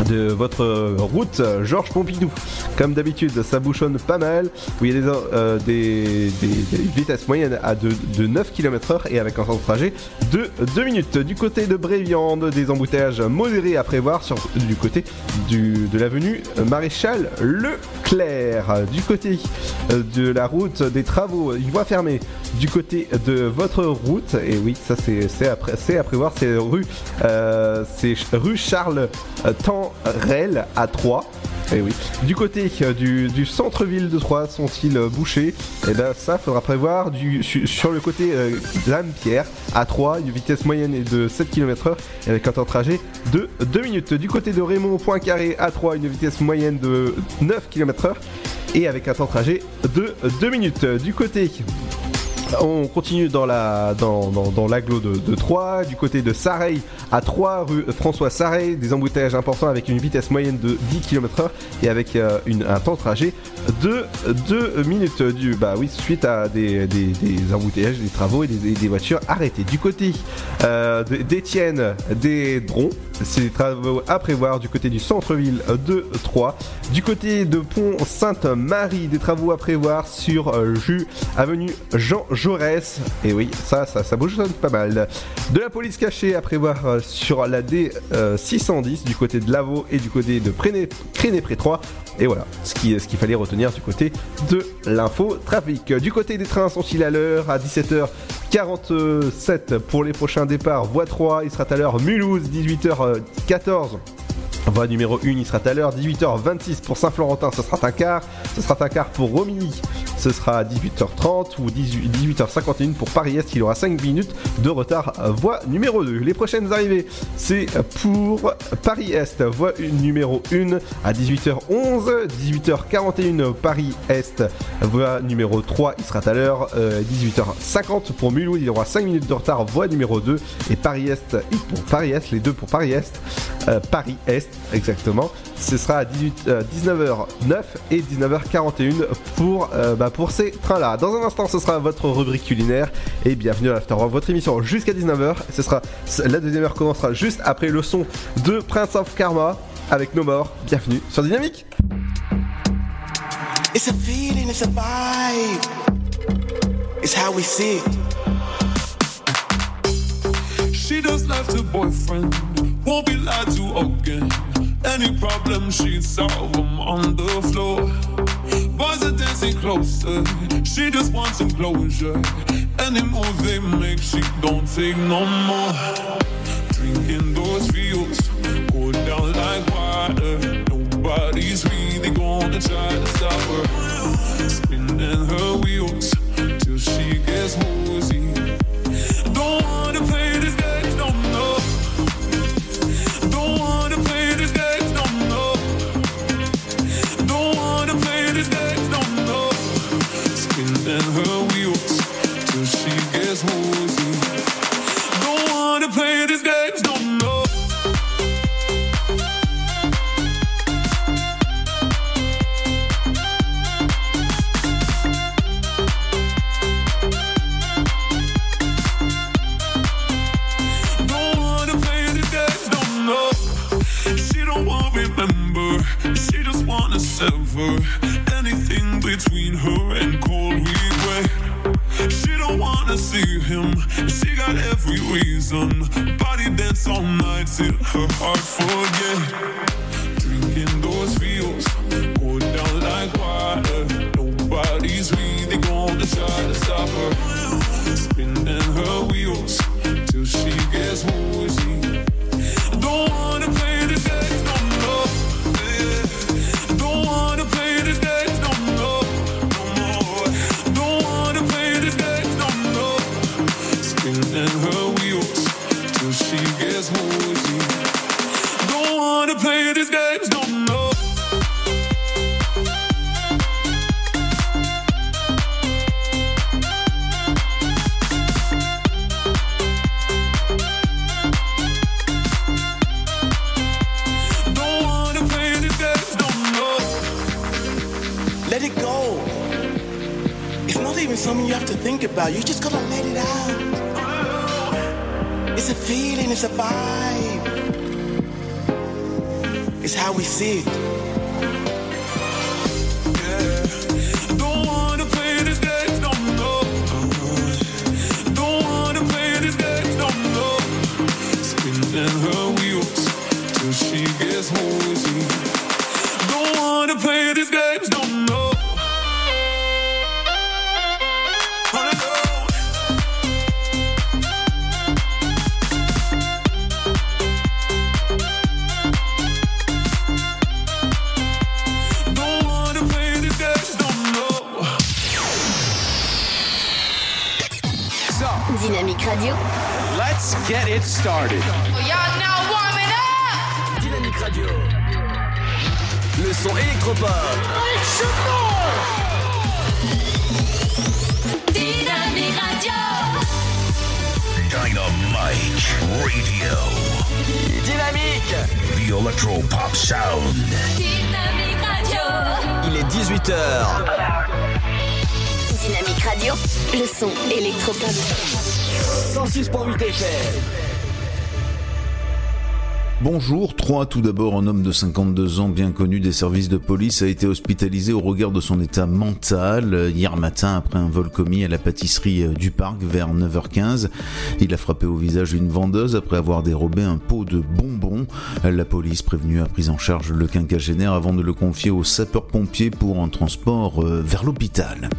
de votre route Georges Pompidou. Comme d'habitude, ça bouchonne pas mal, où il y a des, euh, des, des- vitesses moyennes à de, de 9 km/h et avec un temps de trajet de 2 minutes. Du côté de Bréviande, des embouteillages modérés à prévoir sur, du côté du, de l'avenue Maréchal Leclerc. Du côté euh, de la route des travaux, une voie fermée. Du côté de votre route, et oui, ça c'est à, à prévoir, c'est rue, euh, rue Charles euh, Tanrel à 3. Et oui. Du côté euh, du, centre-ville de Troyes, sont-ils euh, bouchés? Et ben ça, faudra prévoir sur le côté euh, d'Anne-Pierre à 3, une vitesse moyenne de 7 km/h et avec un temps de trajet de 2 minutes. Du côté de Raymond Poincaré à 3, une vitesse moyenne de 9 km/h et avec un temps de trajet de 2 minutes. Du côté on continue dans la dans, de, Troyes, du côté de Sareil à 3 rue François Sareil, des embouteillages importants avec une vitesse moyenne de 10 km/h et avec euh, un temps de trajet de 2 minutes du bah oui suite à des, des, embouteillages, des travaux et des, voitures arrêtées. Du côté euh, d'Étienne des Drons, c'est des travaux à prévoir du côté du centre-ville de Troyes. Du côté de Pont Sainte-Marie, des travaux à prévoir sur euh, Jus, avenue Jean Jaurès. Et oui, ça, ça, ça bouge pas mal. De la police cachée à prévoir euh, sur la D610 du côté de Lavaux et du côté de Créné-Pré 3. Et voilà, ce qu'il ce fallait retenir du côté de l'info trafic. Du côté des trains sont-ils à l'heure? À 17h47 pour les prochains départs. Voie 3, il sera à l'heure Mulhouse, 18h14. Voie numéro 1, il sera à l'heure 18h26 pour Saint-Florentin, ce sera un quart. Ce sera un quart pour Romilly, ce sera à 18h30 ou 18, h 51 pour Paris-Est, il aura 5 minutes de retard. Voie numéro 2. Les prochaines arrivées, c'est pour Paris-Est, voie numéro 1 à 18h11, 18h41 Paris-Est, voie numéro 3, il sera à l'heure euh, 18h50 pour Mulhouse, il aura 5 minutes de retard. Voie numéro 2 et Paris-Est pour Paris-Est, les deux pour Paris-Est, euh, Paris-Est exactement. Ce sera à 18, euh, 19h09 et 19h41 pour, euh, bah, pour ces trains-là. Dans un instant, ce sera votre rubrique culinaire et bienvenue à l'After votre émission jusqu'à 19h. Ce sera, la deuxième heure commencera juste après le son de Prince of Karma avec No More. Bienvenue sur Dynamique. It's a feeling, it's a vibe. It's how we see it. She just left her boyfriend, won't be lied to again. Any problem, she'd solve them on the floor. Boys are dancing closer, she just wants some closure. Any move they make, she don't take no more. Drinking those feels go down like water. Nobody's really gonna try to stop her. Spinning her wheels till she gets woozy. Sever anything between her and cold regret. She don't wanna see him, she got every reason. Body dance all night till her heart forget. Drinking those feels, go down like water. Nobody's really gonna try to stop her. Spinning her wheels till she gets woozy. Something you have to think about. You just gotta let it out. It's a feeling, it's a vibe. It's how we see it. Started. Y'all now warming up. Dynamique Radio. Le son électropop. Dynamique Radio. Dynamite Radio. Dynamique. The Electro Pop Sound. Dynamique Radio. Il est 18h. Dynamique Radio. Le son électropop. 106.8 FM. Bonjour, 3. Tout d'abord, un homme de 52 ans bien connu des services de police a été hospitalisé au regard de son état mental euh, hier matin après un vol commis à la pâtisserie euh, du parc vers 9h15. Il a frappé au visage une vendeuse après avoir dérobé un pot de bonbons. La police prévenue a pris en charge le quinquagénaire avant de le confier aux sapeurs-pompiers pour un transport euh, vers l'hôpital.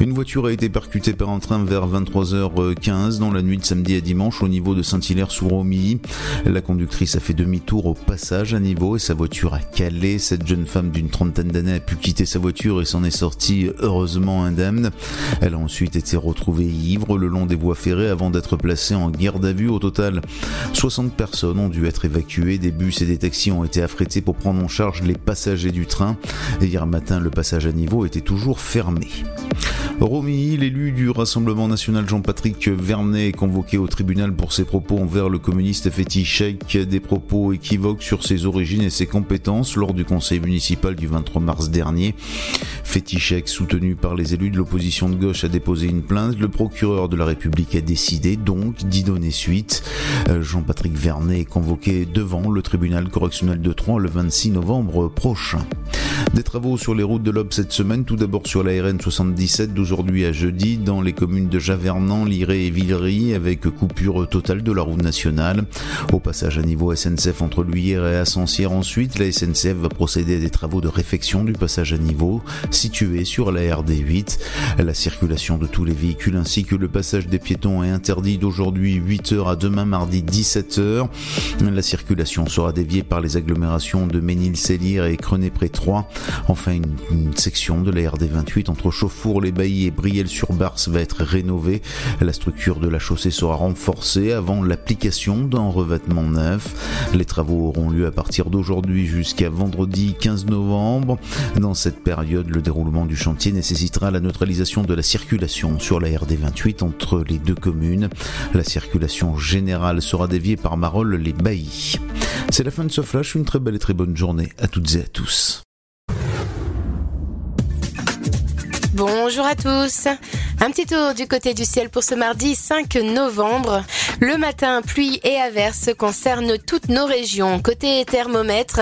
Une voiture a été percutée par un train vers 23h15 dans la nuit de samedi à dimanche au niveau de Saint-Hilaire-sous-Romilly. La conductrice a fait demi-tour au passage à niveau et sa voiture a calé. Cette jeune femme d'une trentaine d'années a pu quitter sa voiture et s'en est sortie heureusement indemne. Elle a ensuite été retrouvée ivre le long des voies ferrées avant d'être placée en garde à vue. Au total, 60 personnes ont dû être évacuées. Des bus et des taxis ont été affrétés pour prendre en charge les passagers du train. Hier matin, le passage à niveau était toujours fermé. Romy, l'élu du Rassemblement national Jean-Patrick Vernet est convoqué au tribunal pour ses propos envers le communiste Fétichek, des propos équivoques sur ses origines et ses compétences lors du conseil municipal du 23 mars dernier. Fétichek, soutenu par les élus de l'opposition de gauche, a déposé une plainte. Le procureur de la République a décidé donc d'y donner suite. Euh, Jean-Patrick Vernet est convoqué devant le tribunal correctionnel de Troyes le 26 novembre prochain. Des travaux sur les routes de l'Aube cette semaine, tout d'abord sur la RN 77 d'aujourd'hui à jeudi dans les communes de Javernan, Liré et Villery avec coupure totale de la route nationale. Au passage à niveau SNCF entre Luyère et Ascensière ensuite, la SNCF va procéder à des travaux de réfection du passage à niveau situé sur la RD8. La circulation de tous les véhicules ainsi que le passage des piétons est interdit d'aujourd'hui 8h à demain mardi 17h. La circulation sera déviée par les agglomérations de Ménil-Célire et Crenay-Pré 3. Enfin, une, une section de la RD28 entre Chauffour, les Baillis et Brielle-sur-Barse va être rénovée. La structure de la chaussée sera renforcée avant l'application d'un revêtement neuf. Les travaux auront lieu à partir d'aujourd'hui jusqu'à vendredi 15 novembre. Dans cette période, le déroulement du chantier nécessitera la neutralisation de la circulation sur la RD28 entre les deux communes. La circulation générale sera déviée par Marolles les Baillis. C'est la fin de ce flash, une très belle et très bonne journée à toutes et à tous. Bonjour à tous. Un petit tour du côté du ciel pour ce mardi 5 novembre. Le matin, pluie et averses concernent toutes nos régions. Côté thermomètre,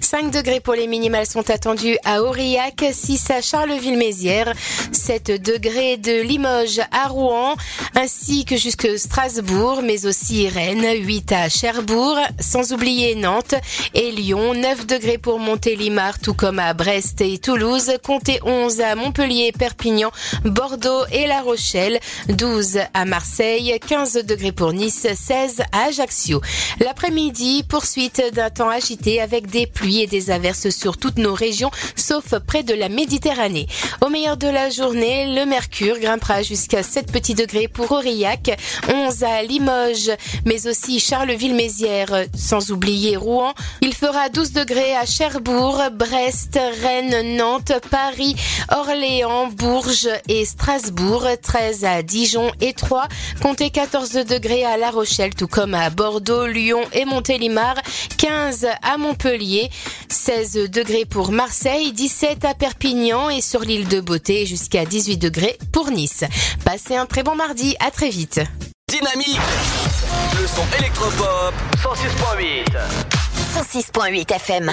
5 degrés pour les minimales sont attendus à Aurillac, 6 à Charleville-Mézières, 7 degrés de Limoges à Rouen, ainsi que jusque Strasbourg, mais aussi Rennes, 8 à Cherbourg, sans oublier Nantes et Lyon, 9 degrés pour Montélimar, tout comme à Brest et Toulouse, comptez 11 à Montpellier, Perpignan, Bordeaux et La Rochelle, 12 à Marseille, 15 degrés pour Nice, 16 à Ajaccio. L'après-midi, poursuite d'un temps agité avec des pluies et des averses sur toutes nos régions, sauf près de la Méditerranée. Au meilleur de la journée, le mercure grimpera jusqu'à 7 petits degrés pour Aurillac, 11 à Limoges, mais aussi Charleville-Mézières, sans oublier Rouen. Il fera 12 degrés à Cherbourg, Brest, Rennes, Nantes, Paris, Orléans, Bourges et Strasbourg, 13 à Dijon et 3, comptez 14 degrés à La Rochelle, tout comme à Bordeaux, Lyon et Montélimar, 15 à Montpellier, 16 degrés pour Marseille, 17 à Perpignan et sur l'île de Beauté jusqu'à 18 degrés pour Nice. Passez un très bon mardi, à très vite. Dynamique Le son électropop 106.8 106.8 FM.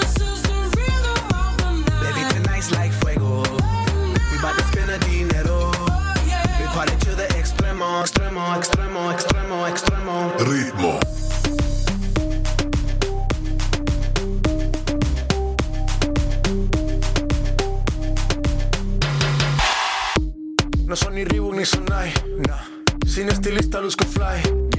extremo, extremo, extremo, extremo, extremo. Ritmo. No son ni Reebok ni Sonai, nah. Sin estilista luzco fly.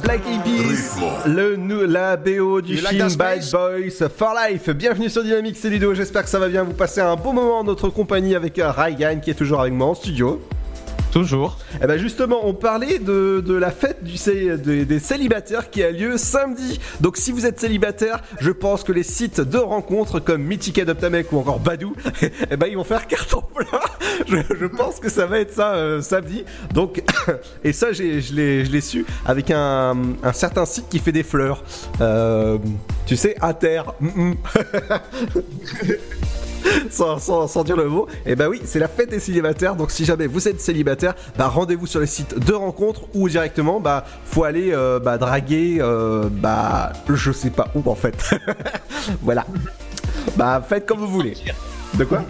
Black Eyed Peas, le, la BO du You film Bad Boys for Life. Bienvenue sur Dynamique, c'est Ludo, j'espère que ça va bien. Vous passez un bon moment en notre compagnie avec euh, Ryan qui est toujours avec moi en studio. Toujours. Et ben justement, on parlait de, de la fête des- célibataires qui a lieu samedi. Donc si vous êtes célibataire, je pense que les sites de rencontres comme Mythic Adopt ou encore Badou, et ben ils vont faire carton plein. Je, je pense que ça va être ça euh, samedi. Donc et ça j'ai- je l'ai je l'ai su avec un, un certain site qui fait des fleurs. Euh, tu sais, à terre. Mm, mm. sans, dire le mot, et bah oui, c'est la fête des célibataires. Donc si jamais vous êtes célibataire, bah rendez-vous sur les sites de rencontres ou directement, bah faut aller euh, bah, draguer, euh, bah je sais pas où en fait. voilà. Bah faites comme vous voulez. De quoi?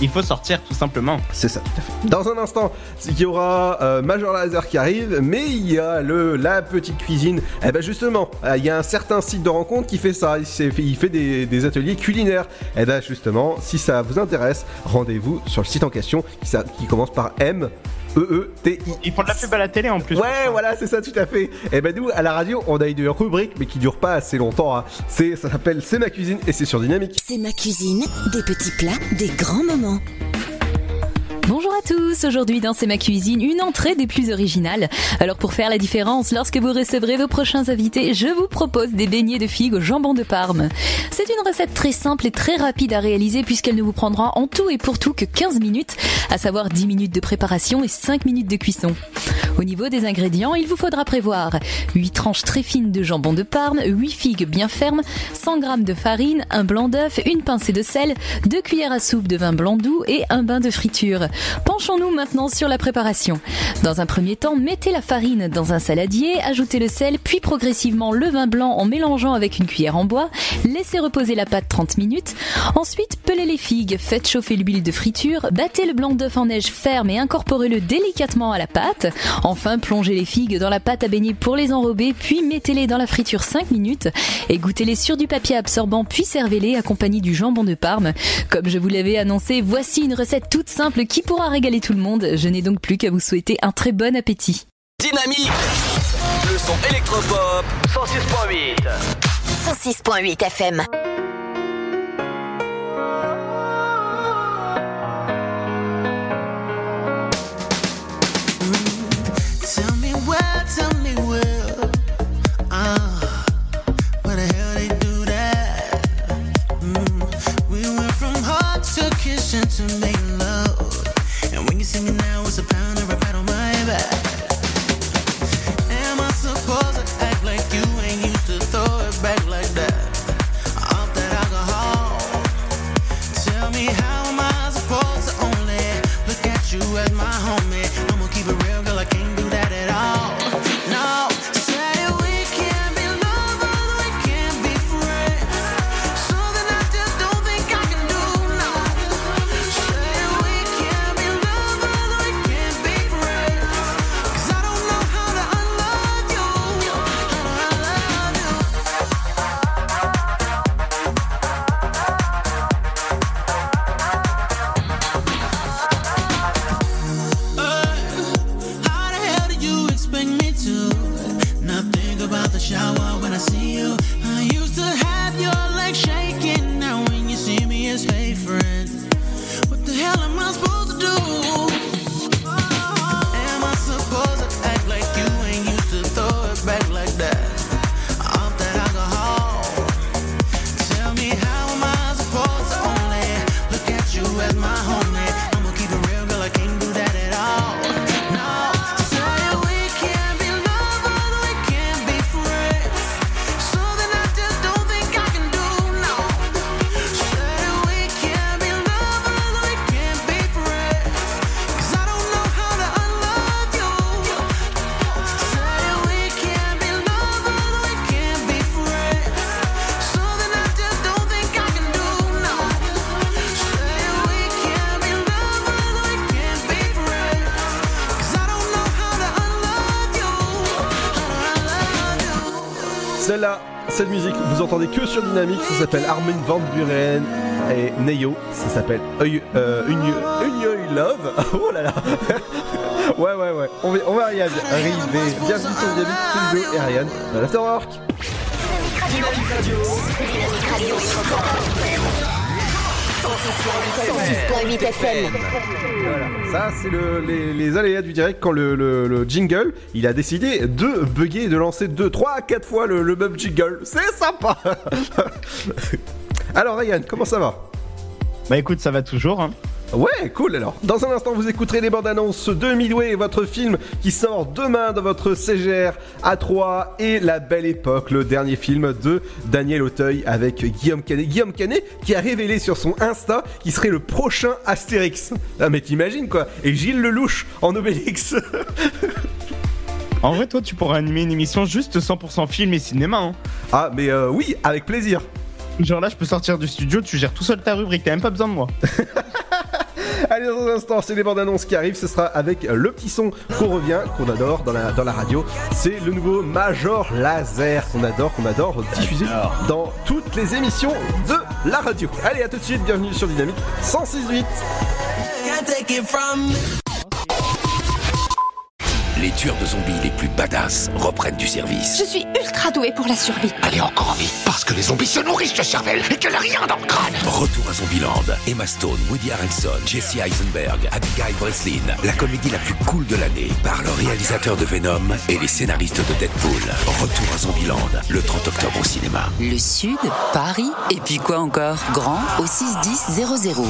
Il faut sortir tout simplement. C'est ça. Dans un instant, il y aura euh, Major Laser qui arrive, mais il y a le la petite cuisine. Et ben justement, euh, il y a un certain site de rencontre qui fait ça. Il, fait- des, ateliers culinaires. Et ben justement, si ça vous intéresse, rendez-vous sur le site en question qui commence par M. E E T I. Ils font de la pub à la télé en plus. Ouais, voilà, c'est ça, tout à fait. Et ben nous, à la radio, on a une rubrique, mais qui dure pas assez longtemps. hein. C'est, ça s'appelle C'est ma cuisine et c'est sur Dynamique. C'est ma cuisine, des petits plats, des grands moments. Bonjour à tous, aujourd'hui dans C'est ma cuisine, une entrée des plus originales. Alors pour faire la différence, lorsque vous recevrez vos prochains invités, je vous propose des beignets de figues au jambon de Parme. C'est une recette très simple et très rapide à réaliser puisqu'elle ne vous prendra en tout et pour tout que 15 minutes, à savoir 10 minutes de préparation et 5 minutes de cuisson. Au niveau des ingrédients, il vous faudra prévoir 8 tranches très fines de jambon de Parme, 8 figues bien fermes, 100 g de farine, un blanc d'œuf, une pincée de sel, 2 cuillères à soupe de vin blanc doux et un bain de friture. Penchons-nous maintenant sur la préparation. Dans un premier temps, mettez la farine dans un saladier, ajoutez le sel, puis progressivement le vin blanc en mélangeant avec une cuillère en bois, laissez reposer la pâte 30 minutes. Ensuite, pelez les figues, faites chauffer l'huile de friture, battez le blanc d'œuf en neige ferme et incorporez-le délicatement à la pâte. Enfin, plongez les figues dans la pâte à baigner pour les enrober, puis mettez-les dans la friture 5 minutes et goûtez-les sur du papier absorbant, puis servez-les accompagnés du jambon de Parme. Comme je vous l'avais annoncé, voici une recette toute simple qui pourra régaler tout le monde. Je n'ai donc plus qu'à vous souhaiter un très bon appétit. Dynamique Le son électropop 106.8 106.8 FM. Tell me where, tell me where. Where the hell they do that? We went from hot to kitchen to making love. Me now, it's a pound or a pat on my back. Cette musique, vous entendez que sur Dynamique, ça s'appelle Armin Van Buren et Neo, ça s'appelle euh, Love. Oh là là Ouais, ouais, ouais, on va, on va arriver. Bienvenue sur Dynamique, et Ariane dans l'Afterwork. Dynamique. 106.8 FM. Voilà, ça c'est le- les, les aléas du direct quand le, le- le jingle, il a décidé de bugger et de lancer 2, 3, 4 fois le, le même jingle. C'est sympa Alors Ryan, comment ça va? Bah écoute, ça va toujours. Hein. Ouais, cool alors. Dans un instant, vous écouterez les bandes annonces de Midway, votre film qui sort demain dans votre CGR A3 et La Belle Époque, le dernier film de Daniel Auteuil avec Guillaume Canet. Guillaume Canet qui a révélé sur son Insta qu'il serait le prochain Astérix. Ah mais t'imagines quoi Et Gilles Lelouch en Obélix. En vrai, toi, tu pourrais animer une émission juste 100% film et cinéma. Hein. Ah, mais euh, oui, avec plaisir. Genre là, je peux sortir du studio, tu gères tout seul ta rubrique, t'as même pas besoin de moi. Allez, dans un instant, c'est les bandes annonces qui arrivent. Ce sera avec le petit son qu'on revient, qu'on adore dans la, dans la radio. C'est le nouveau Major Laser qu'on adore, qu'on adore diffuser dans toutes les émissions de la radio. Allez, à tout de suite, bienvenue sur Dynamique 106.8. Les tueurs de zombies les plus badass reprennent du service. Je suis ultra douée pour la survie. Allez encore en vie, parce que les zombies se nourrissent de cervelle et qu'elle a rien dans le crâne. Retour à Zombieland. Emma Stone, Woody Harrelson, Jesse Eisenberg, Abigail Breslin. La comédie la plus cool de l'année par le réalisateur de Venom et les scénaristes de Deadpool. Retour à Zombieland le 30 octobre au cinéma. Le Sud, Paris, et puis quoi encore? Grand au 61000.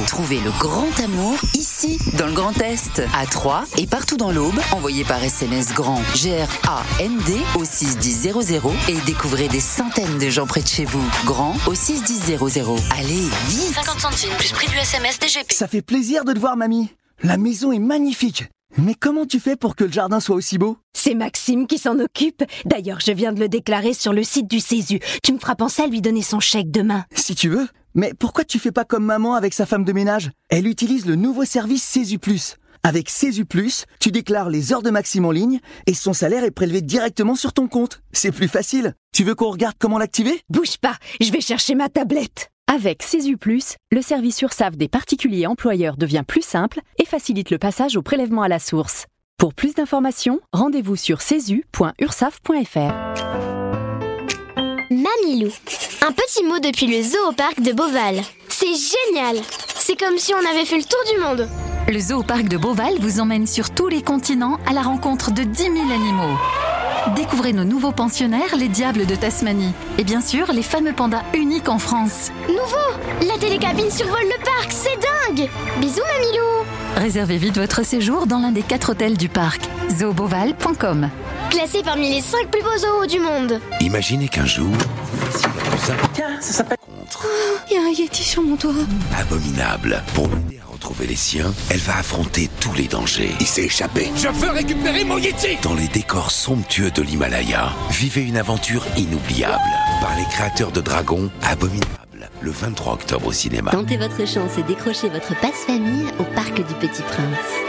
Trouvez le grand amour ici, dans le Grand Est, à Troyes et partout dans l'Aube. Envoyez par SMS grand G-R-A-N-D au 61000 et découvrez des centaines de gens près de chez vous. Grand au 61000. Allez, vite 50 centimes plus prix du SMS DGP. Ça fait plaisir de te voir, mamie. La maison est magnifique. Mais comment tu fais pour que le jardin soit aussi beau? C'est Maxime qui s'en occupe. D'ailleurs, je viens de le déclarer sur le site du Césu. Tu me feras penser à lui donner son chèque demain. Si tu veux. Mais pourquoi tu fais pas comme maman avec sa femme de ménage? Elle utilise le nouveau service Césu Plus. Avec Césu Plus, tu déclares les heures de Maxime en ligne et son salaire est prélevé directement sur ton compte. C'est plus facile. Tu veux qu'on regarde comment l'activer? Bouge pas, je vais chercher ma tablette. Avec Césu Plus, le service URSAF des particuliers employeurs devient plus simple et facilite le passage au prélèvement à la source. Pour plus d'informations, rendez-vous sur cesu.ursaf.fr. Mamilou. Un petit mot depuis le zoo au parc de Beauval. C'est génial C'est comme si on avait fait le tour du monde. Le zoo parc de Beauval vous emmène sur tous les continents à la rencontre de 10 000 animaux. Découvrez nos nouveaux pensionnaires, les diables de Tasmanie. Et bien sûr, les fameux pandas uniques en France. Nouveau La télécabine survole le parc, c'est dingue Bisous Mamilou Réservez vite votre séjour dans l'un des quatre hôtels du parc. zooboval.com Classé parmi les 5 plus beaux zoos du monde. Imaginez qu'un jour, la plus Tiens, ça s'appelle... contre Il y a un Yeti sur mon toit. abominable. Pour l'aider à retrouver les siens, elle va affronter tous les dangers. Il s'est échappé. Je veux récupérer mon Yeti Dans les décors somptueux de l'Himalaya, vivez une aventure inoubliable par les créateurs de Dragon Abominable le 23 octobre au cinéma. Tentez votre chance et décrochez votre passe-famille au Parc du Petit Prince.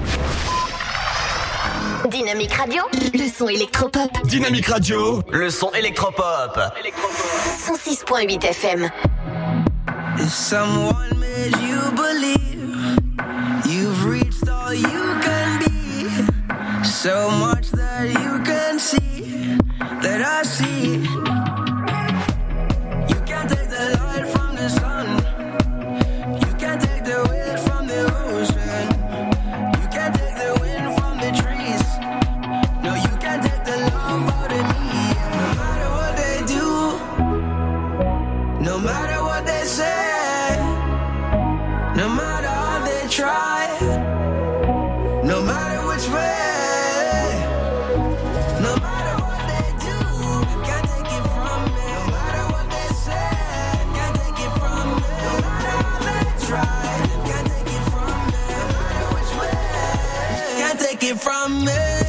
Dynamique Radio, le son électropop. Dynamique Radio, le son électropop. 106.8 FM. If someone made you believe you've reached all you can be, so much that you can see that I see. No matter how they try, no matter which way, no matter what they do, can't take it from me. No matter what they say, can't take it from me. No matter how they try, can't take it from me. No matter which way, can't take it from me.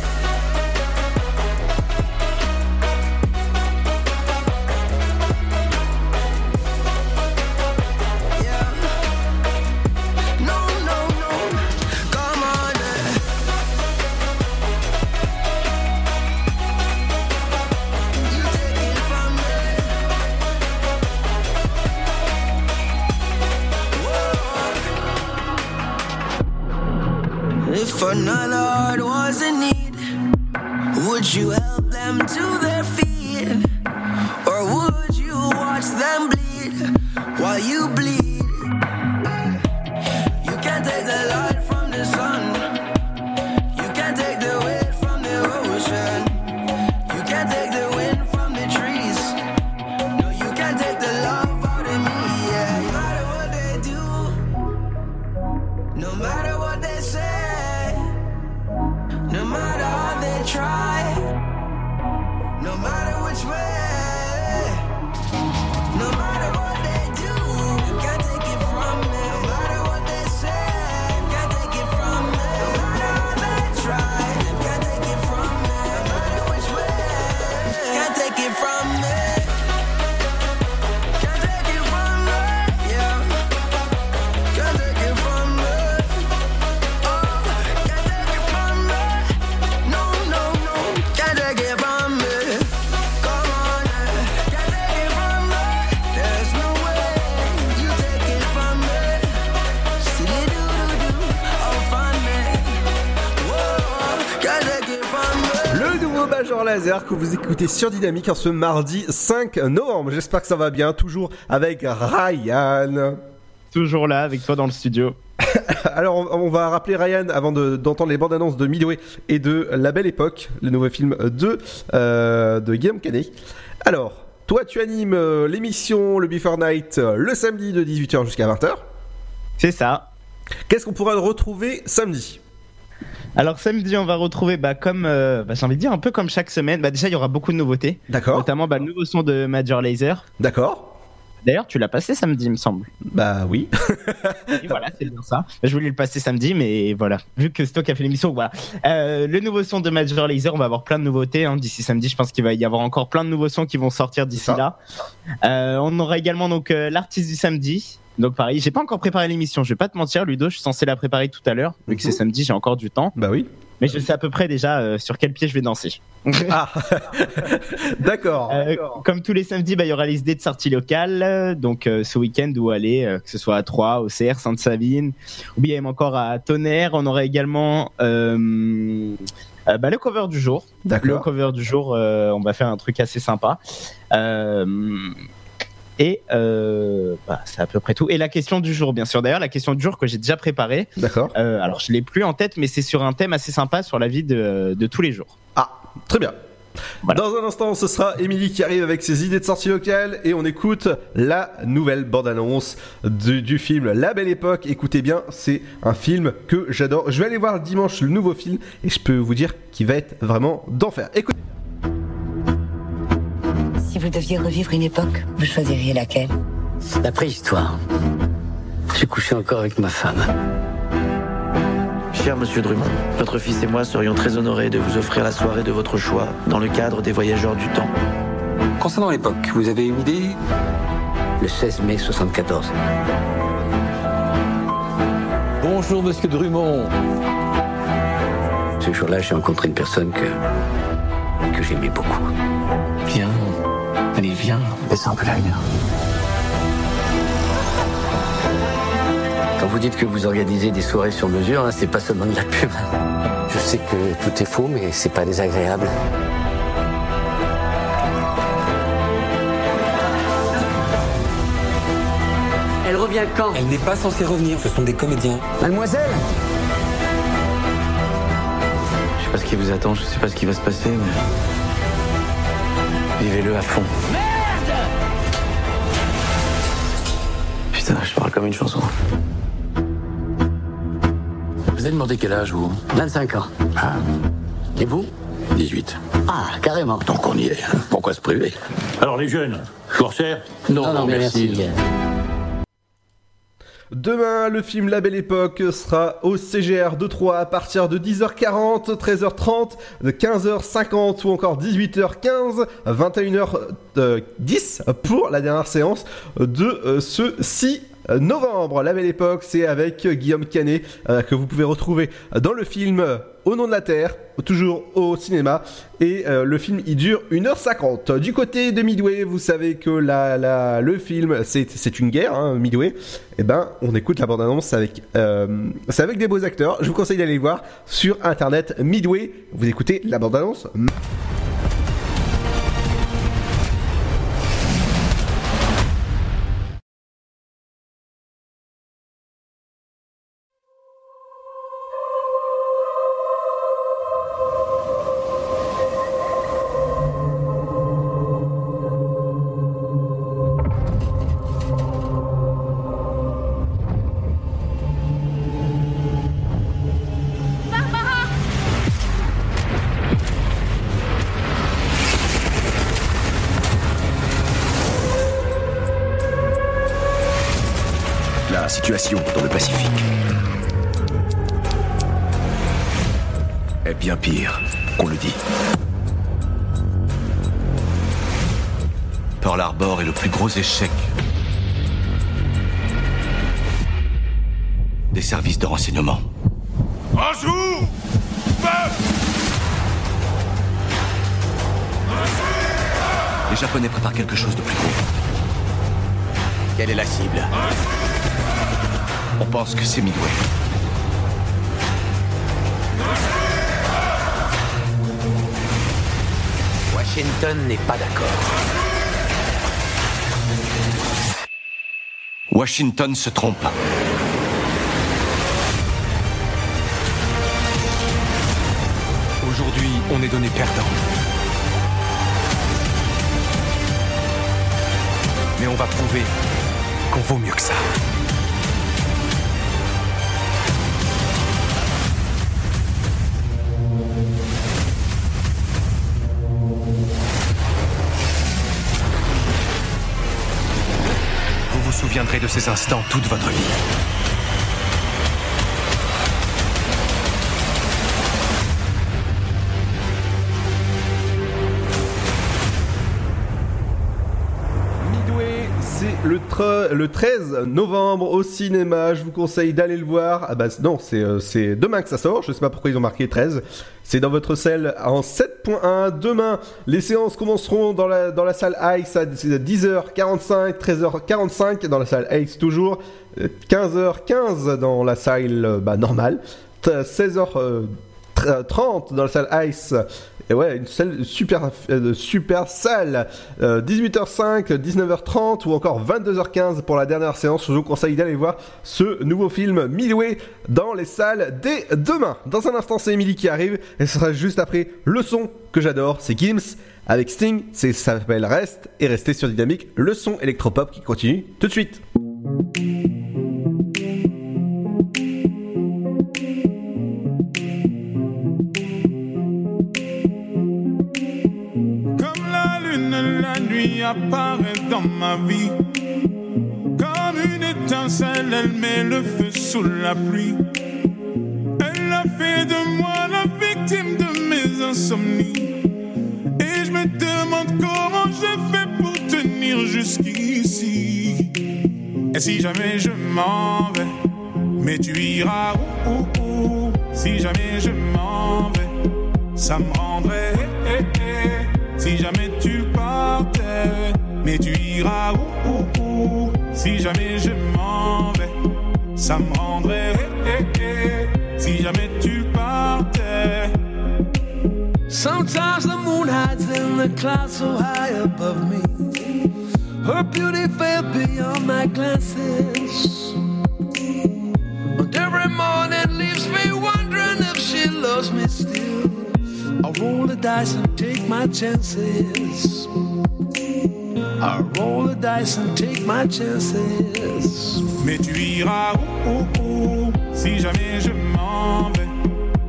If another heart was in need, would you help them to their Laser que vous écoutez sur Dynamique en ce mardi 5 novembre. J'espère que ça va bien, toujours avec Ryan. Toujours là avec toi dans le studio. Alors on, va rappeler Ryan avant de- d'entendre les bandes annonces de Midway et de La Belle Époque, le nouveau film de, euh, de Guillaume Canet. Alors, toi tu animes euh, l'émission Le Before Night euh, le samedi de 18h jusqu'à 20h. C'est ça. Qu'est-ce qu'on pourra retrouver samedi? Alors samedi, on va retrouver, bah, comme euh, bah, j'ai envie de dire, un peu comme chaque semaine. Bah, déjà, il y aura beaucoup de nouveautés. D'accord. Notamment bah, le nouveau son de Major Laser. D'accord. D'ailleurs, tu l'as passé samedi, me semble. Bah oui. Et voilà, c'est bien ça. Je voulais le passer samedi, mais voilà. Vu que c'est toi qui as fait l'émission, voilà. Euh, le nouveau son de Major Laser, on va avoir plein de nouveautés hein, d'ici samedi. Je pense qu'il va y avoir encore plein de nouveaux sons qui vont sortir d'ici là. Euh, on aura également donc euh, l'artiste du samedi. Donc pareil, j'ai pas encore préparé l'émission. Je vais pas te mentir, Ludo, je suis censé la préparer tout à l'heure. Vu que c'est samedi, j'ai encore du temps. Bah oui. Mais je sais à peu près déjà euh, sur quel pied je vais danser. Ah, d'accord. Euh, comme tous les samedis, bah, il y aura les idées de sorties locales. Donc euh, ce week-end où aller, euh, que ce soit à Troyes, au CR, Sainte-Savine, ou bien même encore à Tonnerre. On aura également euh, euh, bah, le cover du jour. D'accord. Le cover du jour, euh, on va faire un truc assez sympa. Euh, et euh, bah, c'est à peu près tout. Et la question du jour, bien sûr. D'ailleurs, la question du jour que j'ai déjà préparée. D'accord. Euh, alors, je l'ai plus en tête, mais c'est sur un thème assez sympa sur la vie de, de tous les jours. Ah, très bien. Dans un instant, ce sera Émilie qui arrive avec ses idées de sortie locale et on écoute la nouvelle bande-annonce du, du film La Belle Époque. Écoutez bien, c'est un film que j'adore. Je vais aller voir dimanche le nouveau film et je peux vous dire qu'il va être vraiment d'enfer. Écoutez. Si vous deviez revivre une époque, vous choisiriez laquelle? La préhistoire. J'ai couché encore avec ma femme. Cher monsieur Drummond, votre fils et moi serions très honorés de vous offrir la soirée de votre choix dans le cadre des voyageurs du temps. Concernant l'époque, vous avez une idée? Le 16 mai 74. Bonjour, monsieur Drummond. Ce jour-là, j'ai rencontré une personne que, que j'aimais beaucoup. Viens. Allez, viens. Baisse un peu la lumière. Quand vous dites que vous organisez des soirées sur mesure, hein, c'est pas seulement de la pub. Je sais que tout est faux, mais c'est pas désagréable. Elle revient quand? Elle n'est pas censée revenir, ce sont des comédiens. Mademoiselle Je sais pas ce qui vous attend, je sais pas ce qui va se passer, mais. Vivez-le à fond. Putain, je parle comme une chanson. Vous avez demandé quel âge, vous 25 ans. Ah. Et vous 18. Ah, carrément. Tant qu'on y est, pourquoi se priver? Alors les jeunes, corsaires Non, non, merci. Demain, le film La Belle Époque sera au CGR de Troyes à partir de 10h40, 13h30, de 15h50 ou encore 18h15, 21h10 pour la dernière séance de euh, ce 6 novembre. La Belle Époque, c'est avec Guillaume Canet euh, que vous pouvez retrouver dans le film Au nom de la Terre, toujours au cinéma. Et euh, le film, il dure 1h50. Du côté de Midway, vous savez que le film, c'est une guerre, hein, Midway. Et ben, on écoute la bande-annonce avec, euh, avec des beaux acteurs. Je vous conseille d'aller le voir sur internet Midway. Vous écoutez la bande-annonce. Échec des services de renseignement. Bonjour Les Japonais préparent quelque chose de plus gros. Quelle est la cible? On pense que c'est Midway. Washington n'est pas d'accord. Washington se trompe. Aujourd'hui, on est donné perdant. Mais on va prouver qu'on vaut mieux que ça. Souviendrez de ces instants toute votre vie. Midway, c'est le, le 13 novembre au cinéma. Je vous conseille d'aller le voir. Ah bah non, c'est euh, demain que ça sort. Je sais pas pourquoi ils ont marqué 13. C'est dans votre salle en 7.1. Demain, les séances commenceront dans la, dans la salle Ice à 10h45, 13h45 dans la salle Ice toujours, euh, 15h15 dans la salle euh, bah, normale, 16h. 30 dans la salle Ice. Et ouais, une salle super, euh, super salle. Euh, 18h05, 19h30 ou encore 22h15 pour la dernière séance. Je vous conseille d'aller voir ce nouveau film Midway dans les salles dès demain. Dans un instant, c'est Emily qui arrive et ce sera juste après le son que j'adore. C'est Gims avec Sting. Ça s'appelle Reste et restez sur Dynamique. Le son électropop qui continue tout de suite. La nuit apparaît dans ma vie. Comme une étincelle, elle met le feu sous la pluie. Elle a fait de moi la victime de mes insomnies. Et je me demande comment je fais pour tenir jusqu'ici. Et si jamais je m'en vais, mais tu iras où, où, où? Si jamais je m'en vais, ça me rendrait. Si jamais tu partais, mais tu iras où, où, où? Si jamais je m'en vais, ça me rendrait. eh, eh, eh. Si jamais tu partais. Sometimes the moon hides in the clouds so high above me. Her beauty fell beyond my glances. And every morning leaves me I roll the dice and take my chances. I roll the dice and take my chances. Mais tu iras où, où, où Si jamais je m'en vais,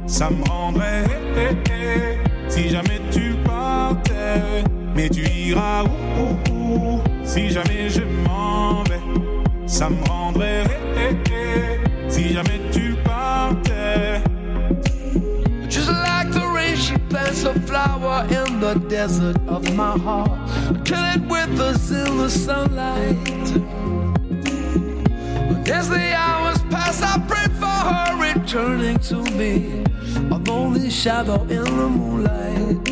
ça me rendrait. eh, eh, eh. Si jamais tu partais, mais tu iras où, où Si jamais je m'en vais, ça me rendrait. eh, eh, eh. Si jamais tu plants a flower in the desert of my heart. Till it withers in the sunlight. But as the hours pass, I pray for her returning to me. A lonely shadow in the moonlight.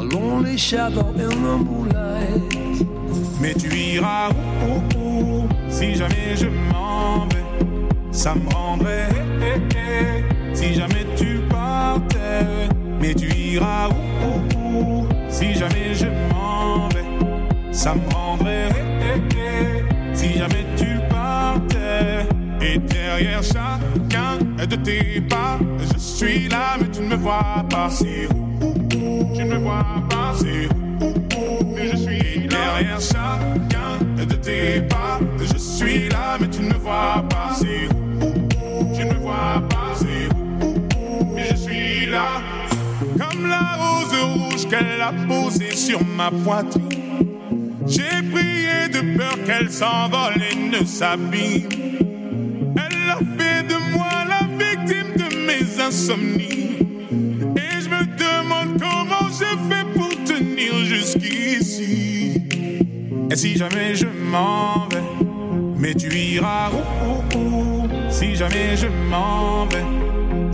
A lonely shadow in the moonlight. Mais tu iras où, où, où Si jamais je m'en vais, ça me rendrait. eh, eh, eh. Si jamais tu mais tu iras où, où, où Si jamais je m'en vais, ça me rendrait. Si jamais tu partais, et derrière chacun de tes pas, je suis là, mais tu ne me vois pas. C'est où, Tu ne me vois pas. C'est où, Mais je suis là. derrière chacun de tes pas, je suis là, mais tu ne me vois pas. C'est où? Tu ne me vois pas. Comme la rose rouge qu'elle a posée sur ma poitrine. J'ai prié de peur qu'elle s'envole et ne s'abîme. Elle a fait de moi la victime de mes insomnies. Et je me demande comment je fais pour tenir jusqu'ici. Et si jamais je m'en vais, mais tu iras où, où, où? Si jamais je m'en vais,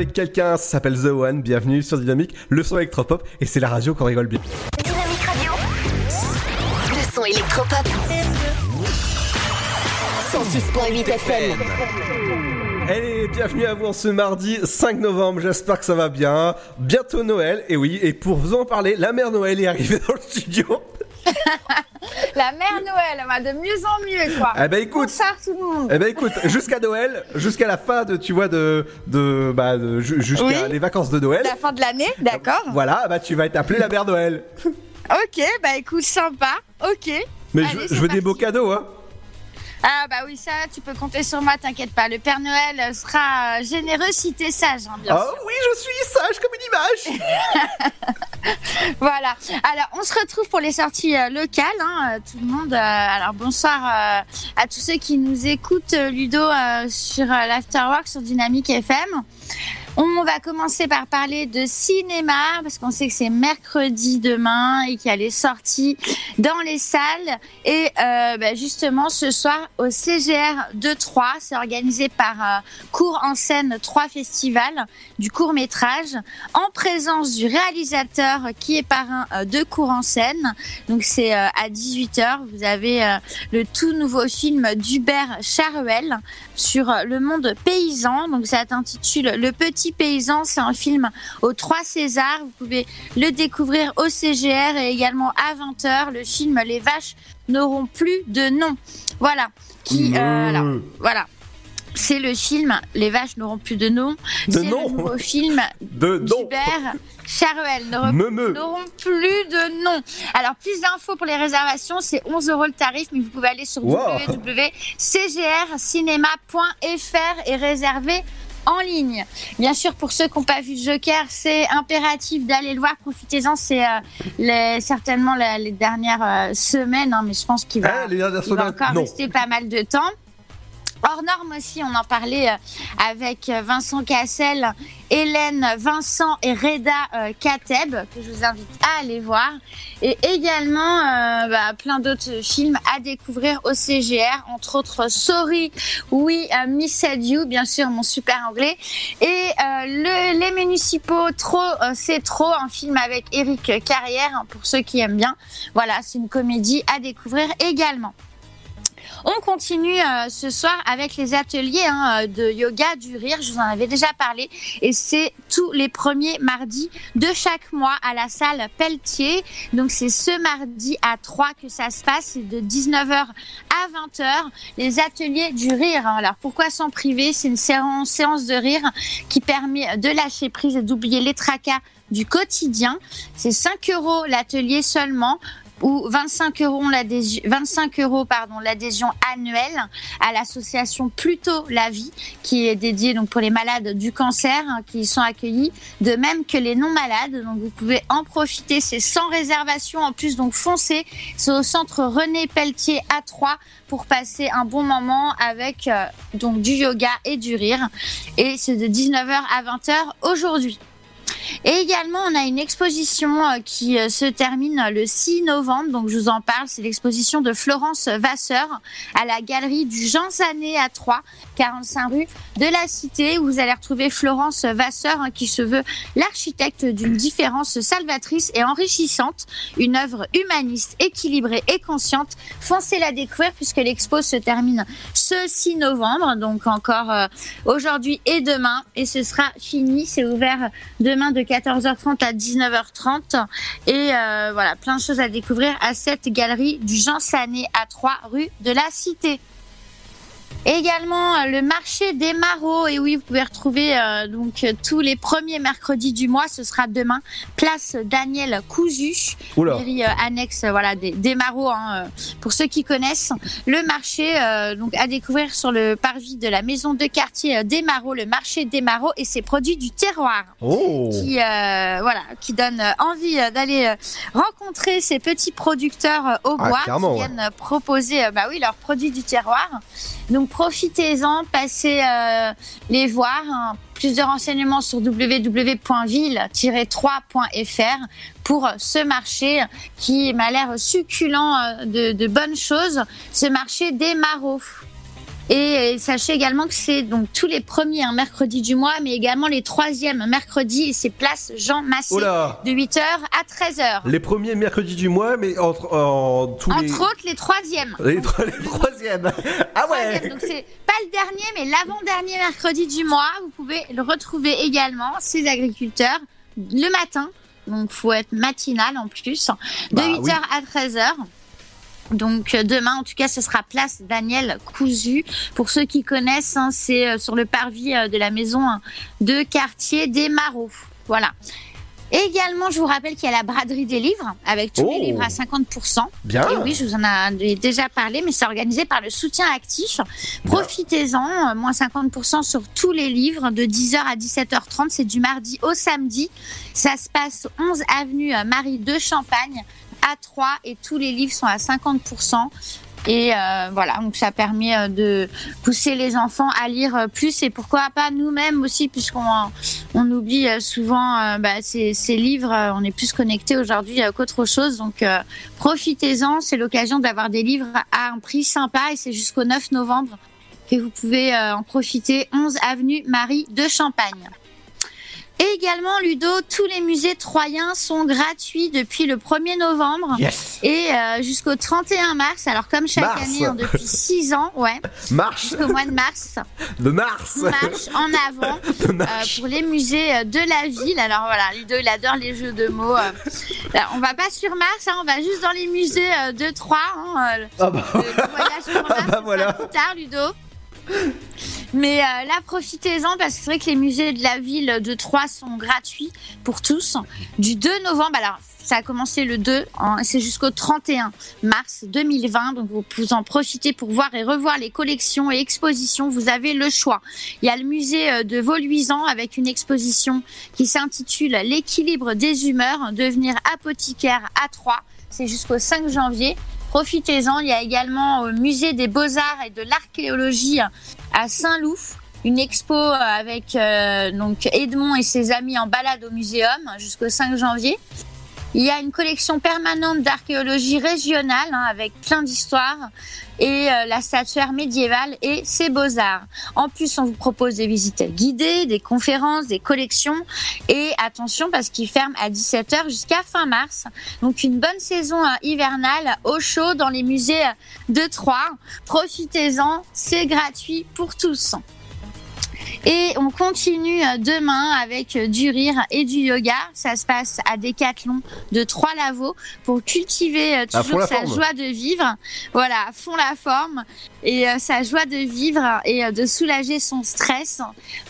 Avec quelqu'un, ça s'appelle The One, bienvenue sur Dynamique, le son électropop, et c'est la radio qu'on rigole bien. Dynamique Radio. Le son électropop. 106.8 FM. Allez, bienvenue à vous en ce mardi 5 novembre, j'espère que ça va bien. Bientôt Noël, et oui, et pour vous en parler, la mère Noël est arrivée dans le studio. La mère Noël va de mieux en mieux, quoi. Eh ben écoute, Bonsoir tout le monde. eh ben écoute, jusqu'à Noël, jusqu'à la fin de, tu vois, de, de, bah, de- ju- jusqu'à Oui. les vacances de Noël. La fin de l'année, d'accord. Voilà, bah tu vas être appelée la mère Noël. Ok, bah écoute, sympa. Ok. Mais Allez, je, veux des beaux cadeaux, hein. Ah bah oui, ça, tu peux compter sur moi, t'inquiète pas. Le Père Noël sera généreux si t'es sage, hein, bien sûr. oui, je suis sage comme une image. Voilà. Alors, on se retrouve pour les sorties euh, locales, hein, euh, tout le monde. euh, alors, bonsoir euh, à tous ceux qui nous écoutent, Ludo, sur l'Afterwork sur Dynamique FM. On va commencer par parler de cinéma parce qu'on sait que c'est mercredi demain et qu'il y a les sorties dans les salles. Et euh, bah, justement, ce soir au CGR de Troyes, c'est organisé par euh, Cours en scène 3 Festival du court métrage en présence du réalisateur qui est parrain euh, de Cours en scène. Donc c'est euh, à 18h. Vous avez le tout nouveau film d'Hubert Charuel sur le monde paysan. Donc ça s'intitule Le Petit Paysan. C'est un film aux trois Césars. Vous pouvez le découvrir au CGR et également à 20h. Le film Les vaches n'auront plus de nom. Voilà. Qui, euh, alors, voilà. C'est le film Les vaches n'auront plus de nom. De C'est nom. le nouveau film De d'Hubert Charuel. N'auront plus de nom. Alors, plus d'infos pour les réservations, c'est 11 euros le tarif, mais vous pouvez aller sur Wow. www.cgrcinéma.fr et réserver en ligne. Bien sûr, pour ceux qui n'ont pas vu Joker, c'est impératif d'aller le voir. Profitez-en, c'est euh, certainement la- les dernières euh, semaines, hein, mais je pense qu'il va, il semaines encore Non. rester pas mal de temps. Hors normes aussi. On en parlait euh, avec euh, Vincent Cassel, Hélène, Vincent et Reda euh, Kateb, que je vous invite à aller voir. Et également euh, bah, plein d'autres films à découvrir au CGR, entre autres Sorry, Oui, euh, Miss You, bien sûr, mon super anglais. Et euh, le, Les Municipaux, Trop, euh, c'est trop, un film avec Eric Carrière, hein, pour ceux qui aiment bien. Voilà, c'est une comédie à découvrir également. On continue euh, ce soir avec les ateliers hein, de yoga du rire. Je vous en avais déjà parlé. Et c'est tous les premiers mardis de chaque mois à la salle Pelletier. Donc c'est ce mardi à 3 que ça se passe. C'est de 19h à 20h. Les ateliers du rire. hein. Alors pourquoi s'en priver? C'est une séance, séance de rire qui permet de lâcher prise et d'oublier les tracas du quotidien. C'est 5 euros l'atelier seulement ou 25 euros l'adhésion, 25 euros pardon l'adhésion annuelle à l'association Plutôt la vie qui est dédiée donc pour les malades du cancer hein, qui y sont accueillis de même que les non malades donc vous pouvez en profiter c'est sans réservation. En plus donc foncez c'est au centre René Pelletier à 3 pour passer un bon moment avec euh, donc du yoga et du rire. Et c'est de 19h à 20h aujourd'hui. Et également, on a une exposition euh, qui euh, se termine euh, le 6 novembre. Donc, je vous en parle. C'est l'exposition de Florence Vasseur à la galerie du Jean Zanet à Troyes, 45 rue de la Cité. Où vous allez retrouver Florence Vasseur hein, qui se veut l'architecte d'une différence salvatrice et enrichissante. Une œuvre humaniste, équilibrée et consciente. Foncez la découvrir puisque l'expo se termine ce 6 novembre. Donc, encore aujourd'hui et demain. Et ce sera fini. C'est ouvert demain de 14h30 à 19h30. Et euh, voilà, plein de choses à découvrir à cette galerie du Jean Sanet à 3 rue de la Cité. Également euh, le marché des marauds. Et oui vous pouvez retrouver euh, donc euh, tous les premiers mercredis du mois. Ce sera demain. Place Daniel Cousu. Oula. mairie euh, annexe voilà des, des marauds hein, pour ceux qui connaissent. Le marché euh, donc à découvrir sur le parvis de la maison de quartier des marauds le marché des marauds et ses produits du terroir. Oh. Qui euh, voilà qui donne envie d'aller rencontrer ces petits producteurs au Ah, bois qui viennent proposer bah oui leurs produits du terroir. Donc profitez-en, passez euh, les voir. hein. Plus de renseignements sur www.ville-3.fr pour euh, ce marché qui m'a l'air succulent euh, de, bonnes choses, ce marché des marauds. Et euh, sachez également que c'est donc tous les premiers hein, mercredis du mois, mais également les troisièmes mercredis, et c'est place Jean Massé de 8h à 13h. Les premiers mercredis du mois, mais entre en tous Entre les. autres les troisièmes. Les, trois- les troisièmes. Ah ouais Troisième. Donc c'est pas le dernier, mais l'avant-dernier mercredi du mois. Vous pouvez le retrouver également, ces agriculteurs, le matin. Donc faut être matinal en plus, de Bah 8h oui. à 13h. Donc euh, demain, en tout cas, ce sera place Daniel Cousu. Pour ceux qui connaissent, hein, c'est euh, sur le parvis euh, de la maison hein, de quartier des Marauds. Voilà. Également, je vous rappelle qu'il y a la braderie des livres, avec tous Oh. les livres à 50%. Bien. Et oui, je vous en ai déjà parlé, mais c'est organisé par le soutien actif. Profitez-en, moins 50% sur tous les livres, de 10h à 17h30. C'est du mardi au samedi. Ça se passe 11 avenue Marie de Champagne à 3 et tous les livres sont à 50%. Et euh, voilà, donc ça permet euh, de pousser les enfants à lire euh, plus et pourquoi pas nous-mêmes aussi, puisqu'on on oublie euh, souvent bah, ces, ces livres, on est plus connecté aujourd'hui qu'autre chose. Donc profitez-en, c'est l'occasion d'avoir des livres à un prix sympa et c'est jusqu'au 9 novembre que vous pouvez en profiter. 11 avenue Marie de Champagne. Et également, Ludo, tous les musées troyens sont gratuits depuis le 1er novembre Yes. et euh, jusqu'au 31 mars. Alors comme chaque Mars. année, hein, depuis 6 ans, ouais, Marche jusqu'au mois de mars, de mars. marche en avant euh, pour les musées euh, de la ville. Alors voilà, Ludo, il adore les jeux de mots. Alors, on va pas sur Mars, hein, on va juste dans les musées de Troyes. hein, Ah bah, le voyage sur Mars, bah voilà. plus tard, Ludo. Mais euh, là, profitez-en parce que c'est vrai que les musées de la ville de Troyes sont gratuits pour tous. Du 2 novembre, alors ça a commencé le 2, hein, c'est jusqu'au 31 mars 2020. Donc vous pouvez en profiter pour voir et revoir les collections et expositions. Vous avez le choix. Il y a le musée euh, de Vauluisan avec une exposition qui s'intitule L'équilibre des humeurs, devenir apothicaire à Troyes. C'est jusqu'au 5 janvier. Profitez-en. Il y a également au musée des Beaux-Arts et de l'Archéologie à Saint-Loup une expo avec euh, Edmond et ses amis en balade au muséum jusqu'au 5 janvier. Il y a une collection permanente d'archéologie régionale hein, avec plein d'histoires et euh, la statuaire médiévale et ses beaux-arts. En plus, on vous propose des visites guidées, des conférences, des collections et attention parce qu'il ferme à 17h jusqu'à fin mars. Donc une bonne saison euh, hivernale au chaud dans les musées de Troyes. Profitez-en, c'est gratuit pour tous. Et on continue euh, demain avec euh, du rire et du yoga. Ça se passe à Décathlon de Trois-Lavaux pour cultiver euh, toujours sa forme. joie de vivre. Voilà, fond la forme et sa joie de vivre et de soulager son stress.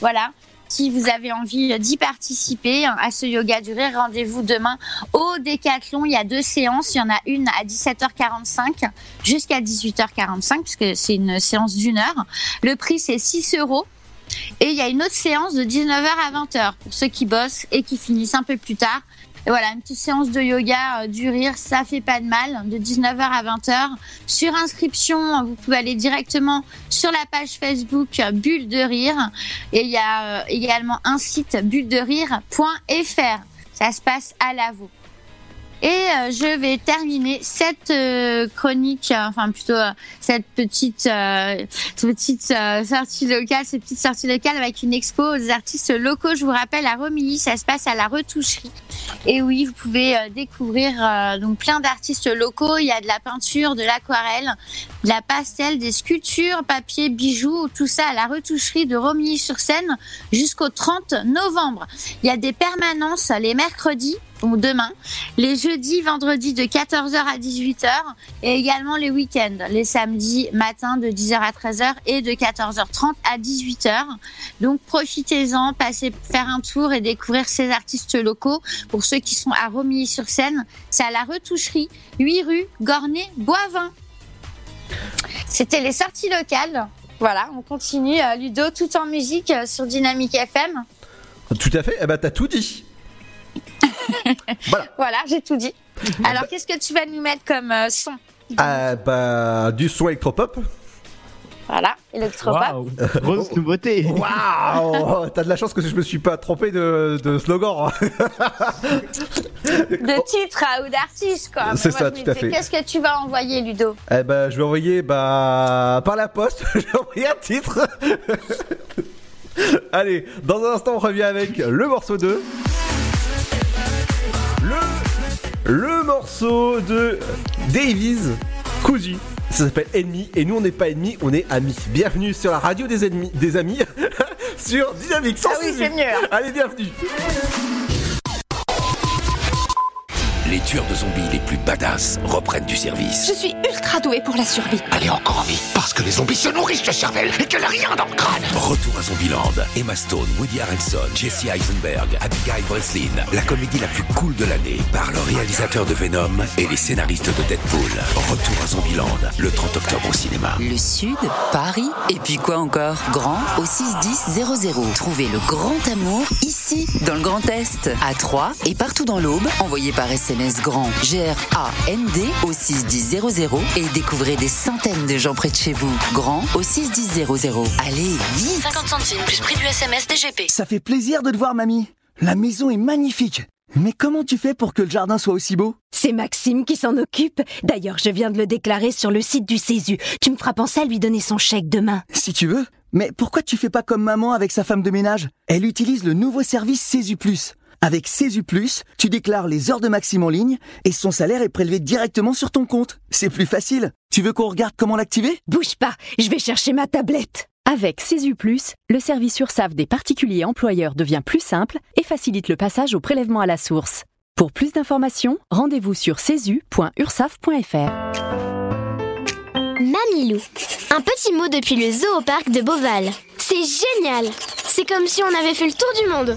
Voilà. Si vous avez envie d'y participer à ce yoga du rire, rendez-vous demain au Décathlon. Il y a deux séances. Il y en a une à 17h45 jusqu'à 18h45 puisque c'est une séance d'une heure. Le prix c'est 6 euros. Et il y a une autre séance de 19h à 20h pour ceux qui bossent et qui finissent un peu plus tard. Et voilà, une petite séance de yoga euh, du rire, ça fait pas de mal, de 19h à 20h. Sur inscription, vous pouvez aller directement sur la page Facebook euh, Bulle de Rire. Et il y a euh, également un site bullederire.fr. Ça se passe à Lavaux. Et euh, je vais terminer cette euh, chronique, euh, enfin plutôt euh, cette petite euh, petite sortie locale, cette petite sortie locale avec une expo des artistes locaux. Je vous rappelle à Romilly, ça se passe à la retoucherie. Et oui, vous pouvez découvrir donc plein d'artistes locaux. Il y a de la peinture, de l'aquarelle, de la pastel, des sculptures, papier, bijoux, tout ça à la retoucherie de Romilly-sur-Seine jusqu'au 30 novembre. Il y a des permanences les mercredis demain, les jeudis, vendredis de 14h à 18h et également les week-ends, les samedis matin de 10h à 13h et de 14h30 à 18h. Donc profitez-en, passez faire un tour et découvrir ces artistes locaux. Pour ceux qui sont à Romilly-sur-Seine, c'est à la retoucherie, 8 rue Gornay-Boivin. C'était les sorties locales. Voilà, on continue euh, Ludo tout en musique euh, sur Dynamique FM. Tout à fait. Eh ben, t'as tout dit. Voilà, j'ai tout dit. Alors, qu'est-ce que tu vas nous mettre comme euh, son? Ah, bah, du son électropop. Voilà, électropop. Waouh, grosse nouveauté. Waouh T'as de la chance que je me suis pas trompé de, de slogan. De titre euh, ou d'artiste, quoi. C'est ça, tout à fait. Qu'est-ce que tu vas envoyer, Ludo? Eh ben, je vais envoyer bah par la poste. je vais envoyer un titre. Allez, dans un instant, on revient avec le morceau 2. Le, morceau de Davies Cousu. Ça s'appelle Ennemi et nous on n'est pas ennemis, on est amis. Bienvenue sur la radio des ennemis, des amis sur Dynamique. Ah oui, c'est mieux. Allez, bienvenue. Les tueurs de zombies les plus badass reprennent du service. Je suis ultra douée pour la survie. Allez encore en vie, parce que les zombies se nourrissent de cervelle et qu'elle a rien dans le crâne. Retour à Zombieland. Emma Stone, Woody Harrelson, Jesse Eisenberg, Abigail Breslin. La comédie la plus cool de l'année par le réalisateur de Venom et les scénaristes de Deadpool. Retour à Zombieland, le 30 octobre au cinéma. Le Sud, Paris, et puis quoi encore? Grand au 61000. Trouvez le grand amour ici, dans le Grand Est, à Troyes et partout dans l'Aube. Envoyez par SMS grand G-R-A-N-D au 61000 et découvrez des centaines de gens près de chez vous. Grand au 61000. Allez, vite 50 centimes plus prix du SMS DGP. Ça fait plaisir de te voir, mamie. La maison est magnifique. Mais comment tu fais pour que le jardin soit aussi beau? C'est Maxime qui s'en occupe. D'ailleurs, je viens de le déclarer sur le site du Césu. Tu me feras penser à lui donner son chèque demain. Si tu veux. Mais pourquoi tu fais pas comme maman avec sa femme de ménage? Elle utilise le nouveau service Césu Plus. Avec Césu Plus, tu déclares les heures de Maxime en ligne et son salaire est prélevé directement sur ton compte. C'est plus facile. Tu veux qu'on regarde comment l'activer? Bouge pas, je vais chercher ma tablette. Avec Césu Plus, le service URSAF des particuliers employeurs devient plus simple et facilite le passage au prélèvement à la source. Pour plus d'informations, rendez-vous sur cesu.ursaf.fr. Mamilou. Un petit mot depuis le zoo au parc de Beauval. C'est génial C'est comme si on avait fait le tour du monde.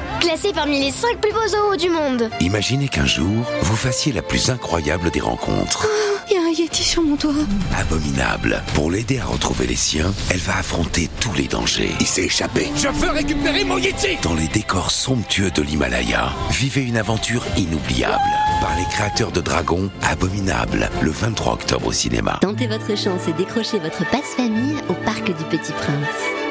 Classé parmi les 5 plus beaux zoos du monde. Imaginez qu'un jour, vous fassiez la plus incroyable des rencontres. Il y a un Yeti sur mon toit. Abominable. Pour l'aider à retrouver les siens, elle va affronter tous les dangers. Il s'est échappé. Je veux récupérer mon Yeti Dans les décors somptueux de l'Himalaya, vivez une aventure inoubliable. Par les créateurs de Dragon, Abominable, le 23 octobre au cinéma. Tentez votre chance et décrochez votre passe-famille au Parc du Petit Prince.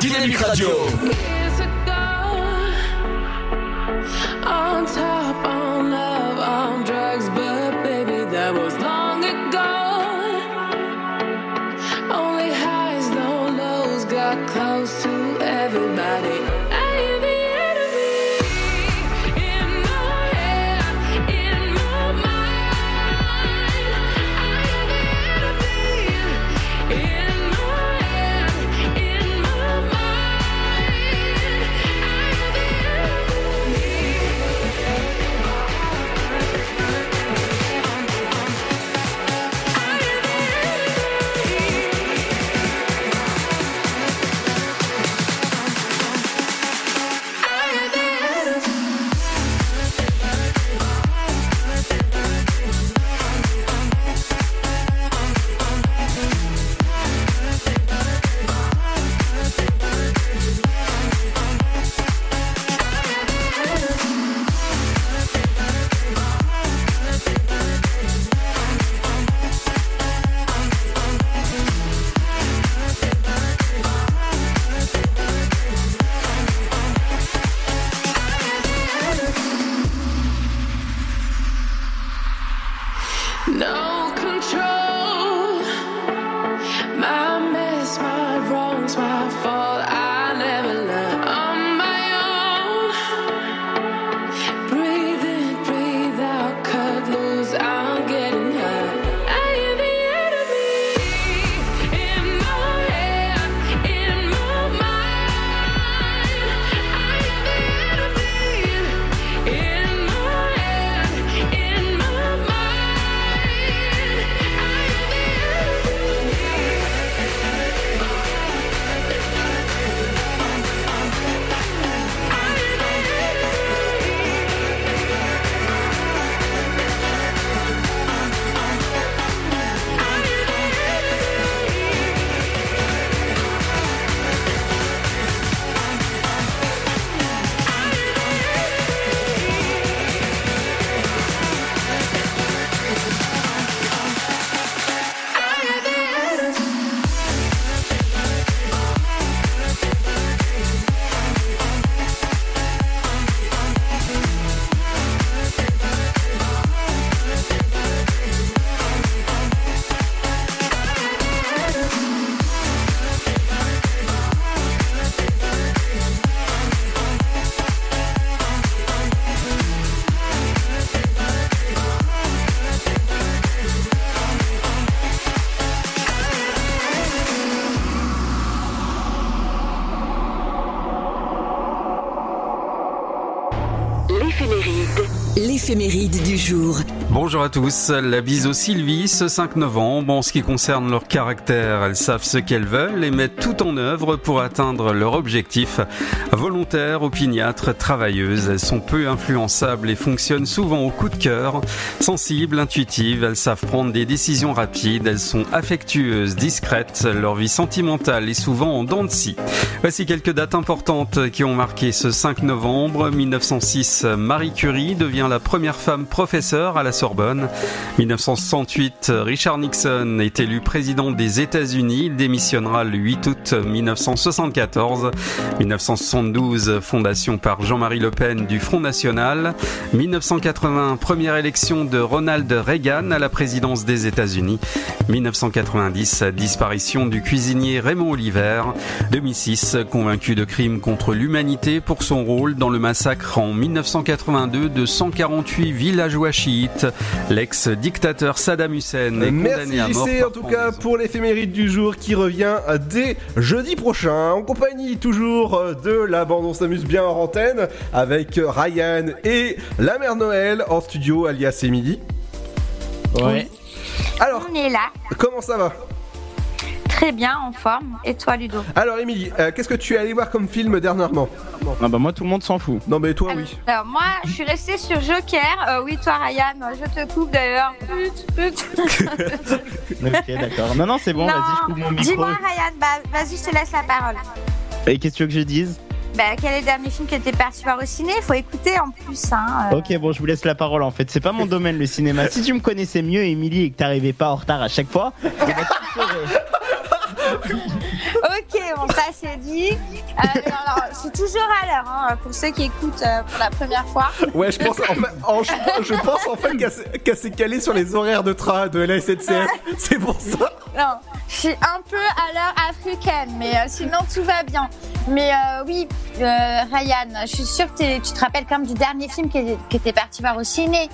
Dynamique Radio. Du jour. Bonjour à tous, la bise aux Sylvie ce 5 novembre. En ce qui concerne leur caractère, elles savent ce qu'elles veulent et mettent tout en œuvre pour atteindre leur objectif. Volontaires, opiniâtres, travailleuses, elles sont peu influençables et fonctionnent souvent au coup de cœur. Sensibles, intuitives, elles savent prendre des décisions rapides, elles sont affectueuses, discrètes, leur vie sentimentale est souvent en dents de scie. Voici quelques dates importantes qui ont marqué ce 5 novembre. 1906, Marie Curie devient la première femme professeure à la Sorbonne. 1968, Richard Nixon est élu président des États-Unis. Il démissionnera le 8 août 1974. 1972, fondation par Jean-Marie Le Pen du Front National. 1980, première élection de Ronald Reagan à la présidence des États-Unis. 1990, disparition du cuisinier Raymond Oliver. 2006, convaincu de crimes contre l'humanité pour son rôle dans le massacre en 1982 de 148 villageois chiites. L'ex-dictateur Saddam Hussein est condamné à Merci mort. Par en tout cas pour l'éphéméride du jour qui revient dès jeudi prochain en compagnie toujours de la bande on s'amuse bien en antenne avec Ryan et la mère Noël en studio alias Emily. Ouais. Alors, On est là, comment ça va? Très bien, en forme. Et toi, Ludo? Alors Emily, euh, qu'est-ce que tu es allé voir comme film dernièrement? Ah bah moi tout le monde s'en fout. Non mais toi oui. Alors moi, je suis restée sur Joker. Euh, oui, toi, Ryan, je te coupe d'ailleurs. Put, put. ok d'accord. Non non c'est bon, vas-y je coupe mon micro. Dis-moi, Ryan, bah, vas-y, je te laisse la parole. Et qu'est-ce que tu veux que je dise? Bah, quel est le dernier film que t'es parti voir au ciné? Faut écouter en plus, hein. euh. Ok, bon, je vous laisse la parole en fait. C'est pas mon domaine le cinéma. Si tu me connaissais mieux, Émilie, et que t'arrivais pas en retard à chaque fois, Ok, bon, ça c'est dit. Euh, alors, c'est toujours à l'heure, hein, pour ceux qui écoutent euh, pour la première fois. Ouais, je pense en fait, en- je, je pense en fait qu'elle s'est- calée sur les horaires de train de la SNCF. C'est pour ça. Non, je suis un peu à l'heure africaine, mais euh, sinon tout va bien. Mais euh, oui, Ryan, je suis sûre que tu te rappelles quand même du dernier film que, que t'es parti voir au ciné.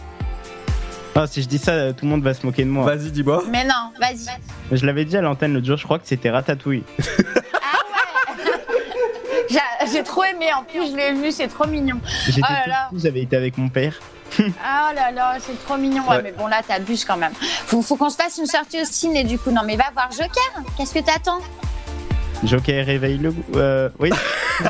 Ah, si je dis ça, tout le monde va se moquer de moi. Vas-y, dis-moi. Mais non, vas-y. Je l'avais dit à l'antenne l'autre jour, je crois que c'était Ratatouille. J'ai- J'ai trop aimé, en plus je l'ai vu, c'est trop mignon. J'étais Oh là j'avais été avec mon père. oh là là, c'est trop mignon. Ouais, Ouais. mais bon là, t'abuses quand même. Faut, faut qu'on se fasse une sortie au ciné du coup. Non mais va voir Joker. Qu'est-ce que t'attends? Joker réveille le goût. Euh, oui.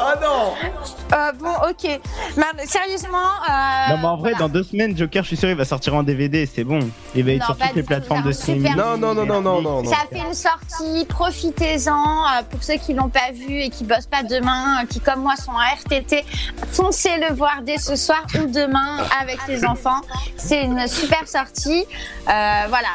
Ah non Ah non Euh, Bon, ok. Mais, sérieusement. euh, non, mais en vrai, dans deux semaines, Joker, je suis sûr, il va sortir en DVD, c'est bon. Il va être Non, sur toutes les plateformes de streaming. Non, non, non, non, non, non, non. Ça fait une sortie, profitez-en. euh, pour ceux qui l'ont pas vu et qui bossent pas demain, euh, qui comme moi sont à RTT, foncez le voir dès ce soir ou demain avec les enfants. C'est une super sortie. Euh, voilà.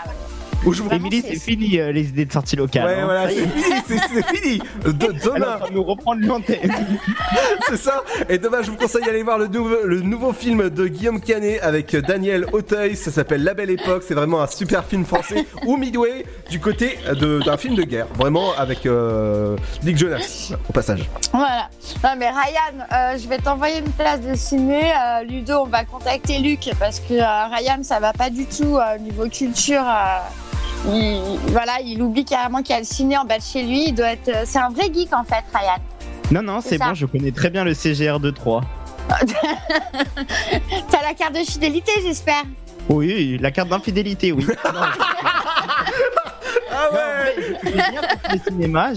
Émilie, c'est fini euh, les idées de sortie locale. Ouais, hein. voilà, c'est fini, c'est fini. De- demain. en train de nous reprendre l'antenne. C'est ça. Et demain, je vous conseille d'aller voir le nouveau, le nouveau film de Guillaume Canet avec Daniel Auteuil. Ça s'appelle La Belle Époque. C'est vraiment un super film français. Ou Midway du côté de- d'un film de guerre. Vraiment avec euh, Nick Jonas au passage. Voilà. Non mais Ryan, euh, je vais t'envoyer une place de ciné. Euh, Ludo, on va contacter Luc parce que euh, Ryan, ça va pas du tout euh, au niveau culture. Il, voilà, il oublie carrément qu'il y a le ciné en bas de chez lui. Il doit être. euh, c'est un vrai geek en fait, Ryan. Non, non, C'est bon, je connais très bien le CGR 2.3. T'as la carte de fidélité, j'espère. Oui, la carte d'infidélité, oui. Ah ouais J'aime bien le cinéma,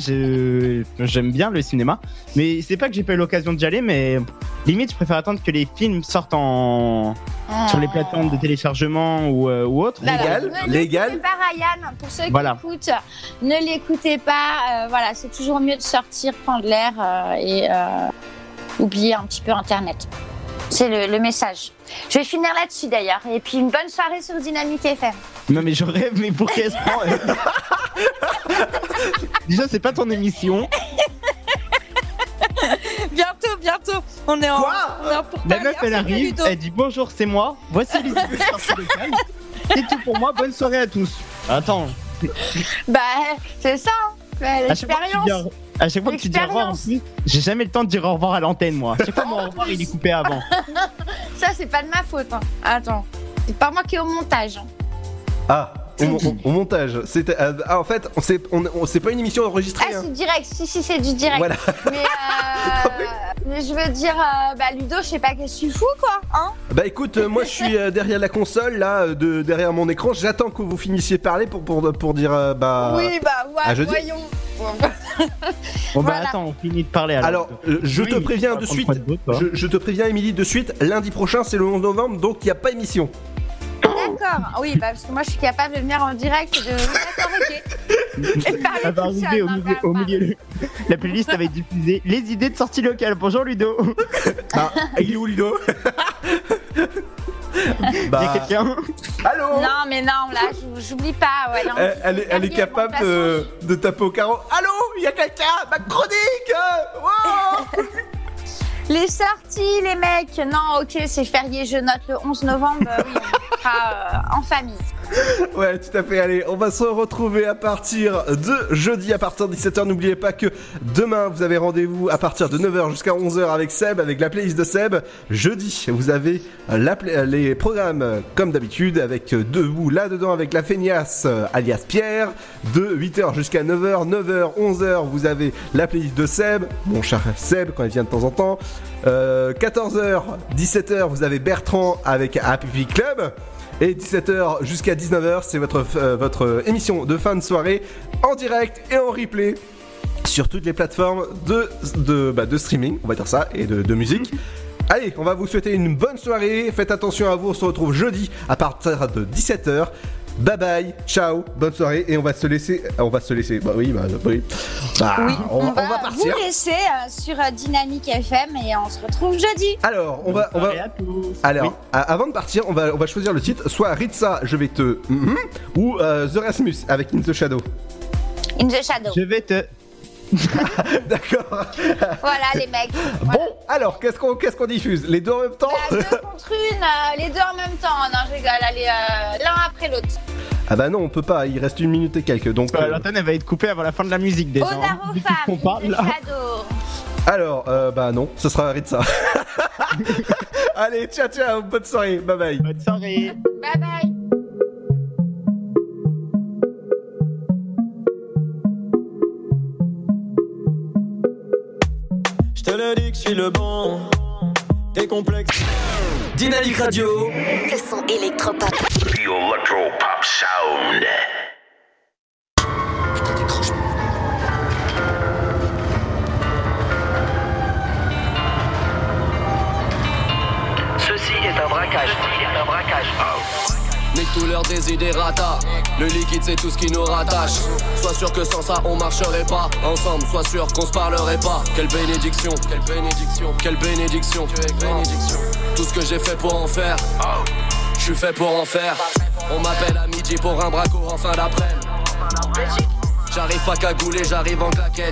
j'aime bien le cinéma, mais c'est pas que j'ai pas eu l'occasion d'y aller, mais limite je préfère attendre que les films sortent en sur les plateformes de téléchargement ou, euh, ou autres. Alors, ne l'écoutez pas Ryan, pour ceux Voilà. qui écoutent, ne l'écoutez pas. euh, voilà, c'est toujours mieux de sortir, prendre l'air euh, et euh, oublier un petit peu Internet. C'est le, le message. Je vais finir là-dessus d'ailleurs. Et puis une bonne soirée sur Dynamique FM. Non mais je rêve, mais pour qu'elle se prend euh Déjà c'est pas ton émission. bientôt, bientôt. On est en. on est en pour La meuf hein, elle arrive, elle dit bonjour c'est moi, voici les. C'est tout pour moi, bonne soirée à tous. Attends, Bah, c'est ça. Bah, à chaque fois que tu dis, au- à chaque fois que tu dis au revoir j'ai jamais le temps de dire au revoir à l'antenne moi. Chaque fois mon au revoir il est coupé avant. Ça, c'est pas de ma faute. hein. Attends. C'est pas moi qui ai au montage. hein. Ah. Au, au- au montage. C'était, euh, ah, en fait, on c'est, on, pas une émission enregistrée. Ah, hein. c'est direct. Si, si, c'est du direct. Voilà. Mais, euh, mais je veux dire, euh, bah, Ludo, je sais pas qu'est-ce que tu fous, quoi. Hein? Bah écoute, euh, moi je suis euh, derrière la console, là, de, derrière mon écran. J'attends que vous finissiez de parler pour, pour, pour dire euh, bah. oui, bah, ouais, à jeudi. voyons. Bon bah Voilà. attends, on finit de parler alors. Alors, euh, je te préviens de suite. quoi de beau, toi Je, je te préviens, Émilie, de suite. Lundi prochain, c'est le 11 novembre, donc il n'y a pas émission. D'accord. Oui, bah, parce que moi, je suis capable de venir en direct et de. D'accord, ok. Et de parler Elle va tout arriver au milieu, bah, au bah. milieu. La playlist avait diffusé les idées de sortie locale. Bonjour Ludo. Ah, il est où Ludo Bah, Il y a quelqu'un Allô Non, mais non, là, j'ou- j'oublie pas. Ouais, non, Elle, elle est, elle est férié, capable de de taper au carreau. Allô Il y a quelqu'un? Ma chronique Wow Les sorties, les mecs. Non, ok, c'est férié, je note le 11 novembre. oui, on sera euh, en famille. Ouais, tout à fait. Allez, on va se retrouver à partir de jeudi, à partir de 17h. N'oubliez pas que demain, vous avez rendez-vous à partir de 9h jusqu'à 11h avec Seb, avec la playlist de Seb. Jeudi, vous avez les programmes euh, comme d'habitude, avec euh, debout là-dedans avec la feignasse, euh, alias Pierre. De 8h jusqu'à 9h, 9h, 11h, vous avez la playlist de Seb, mon cher Seb, quand il vient de temps en temps. Euh, 14h, 17h, vous avez Bertrand avec Happy Club. Et 17h jusqu'à 19h, c'est votre, euh, votre émission de fin de soirée en direct et en replay sur toutes les plateformes bah, de streaming, on va dire ça, et de, de musique. Allez, on va vous souhaiter une bonne soirée. Faites attention à vous, on se retrouve jeudi à partir de 17h. Bye bye, ciao, bonne soirée et on va se laisser, on va se laisser, bah oui, bah oui, Bah, Oui, on, on, on va, va partir. vous laisser euh, sur euh, Dynamique FM et on se retrouve jeudi. Alors, on va, on va. Alors, avant de partir, on va, on va choisir le titre. Soit Ritza, je vais te, Mhm, ou euh, The Rasmus avec In the Shadow. In the Shadow. Je vais te. D'accord. Voilà, les mecs. Bon, alors, qu'est-ce qu'on, qu'est-ce qu'on diffuse? Les deux en même temps? Deux contre une, euh, les deux en même temps. Non, je rigole, allez, euh, l'un après l'autre. Ah bah non, on peut pas. Il reste une minute et quelques. Donc, Euh, L'antenne elle va être coupée avant la fin de la musique déjà. Hein. aux femmes, parle là. Alors, euh, bah non, ce sera Ritza. Allez, ciao, ciao, bonne soirée, bye bye. Bonne soirée. Bye bye. Te le dis que je suis le bon. T'es complexe. Dynamique Radio. Le son électropop. The Electropop Sound. Ceci est un braquage. un braquage. Tous leurs désidérata. Le liquide c'est tout ce qui nous rattache. Sois sûr que sans ça on marcherait pas ensemble. Sois sûr qu'on se parlerait pas. Quelle bénédiction, quelle bénédiction, quelle bénédiction. Tout ce que j'ai fait pour en faire. Je suis fait pour en faire. On m'appelle à midi pour un braco en fin d'après. J'arrive pas cagoulé, j'arrive en claquette.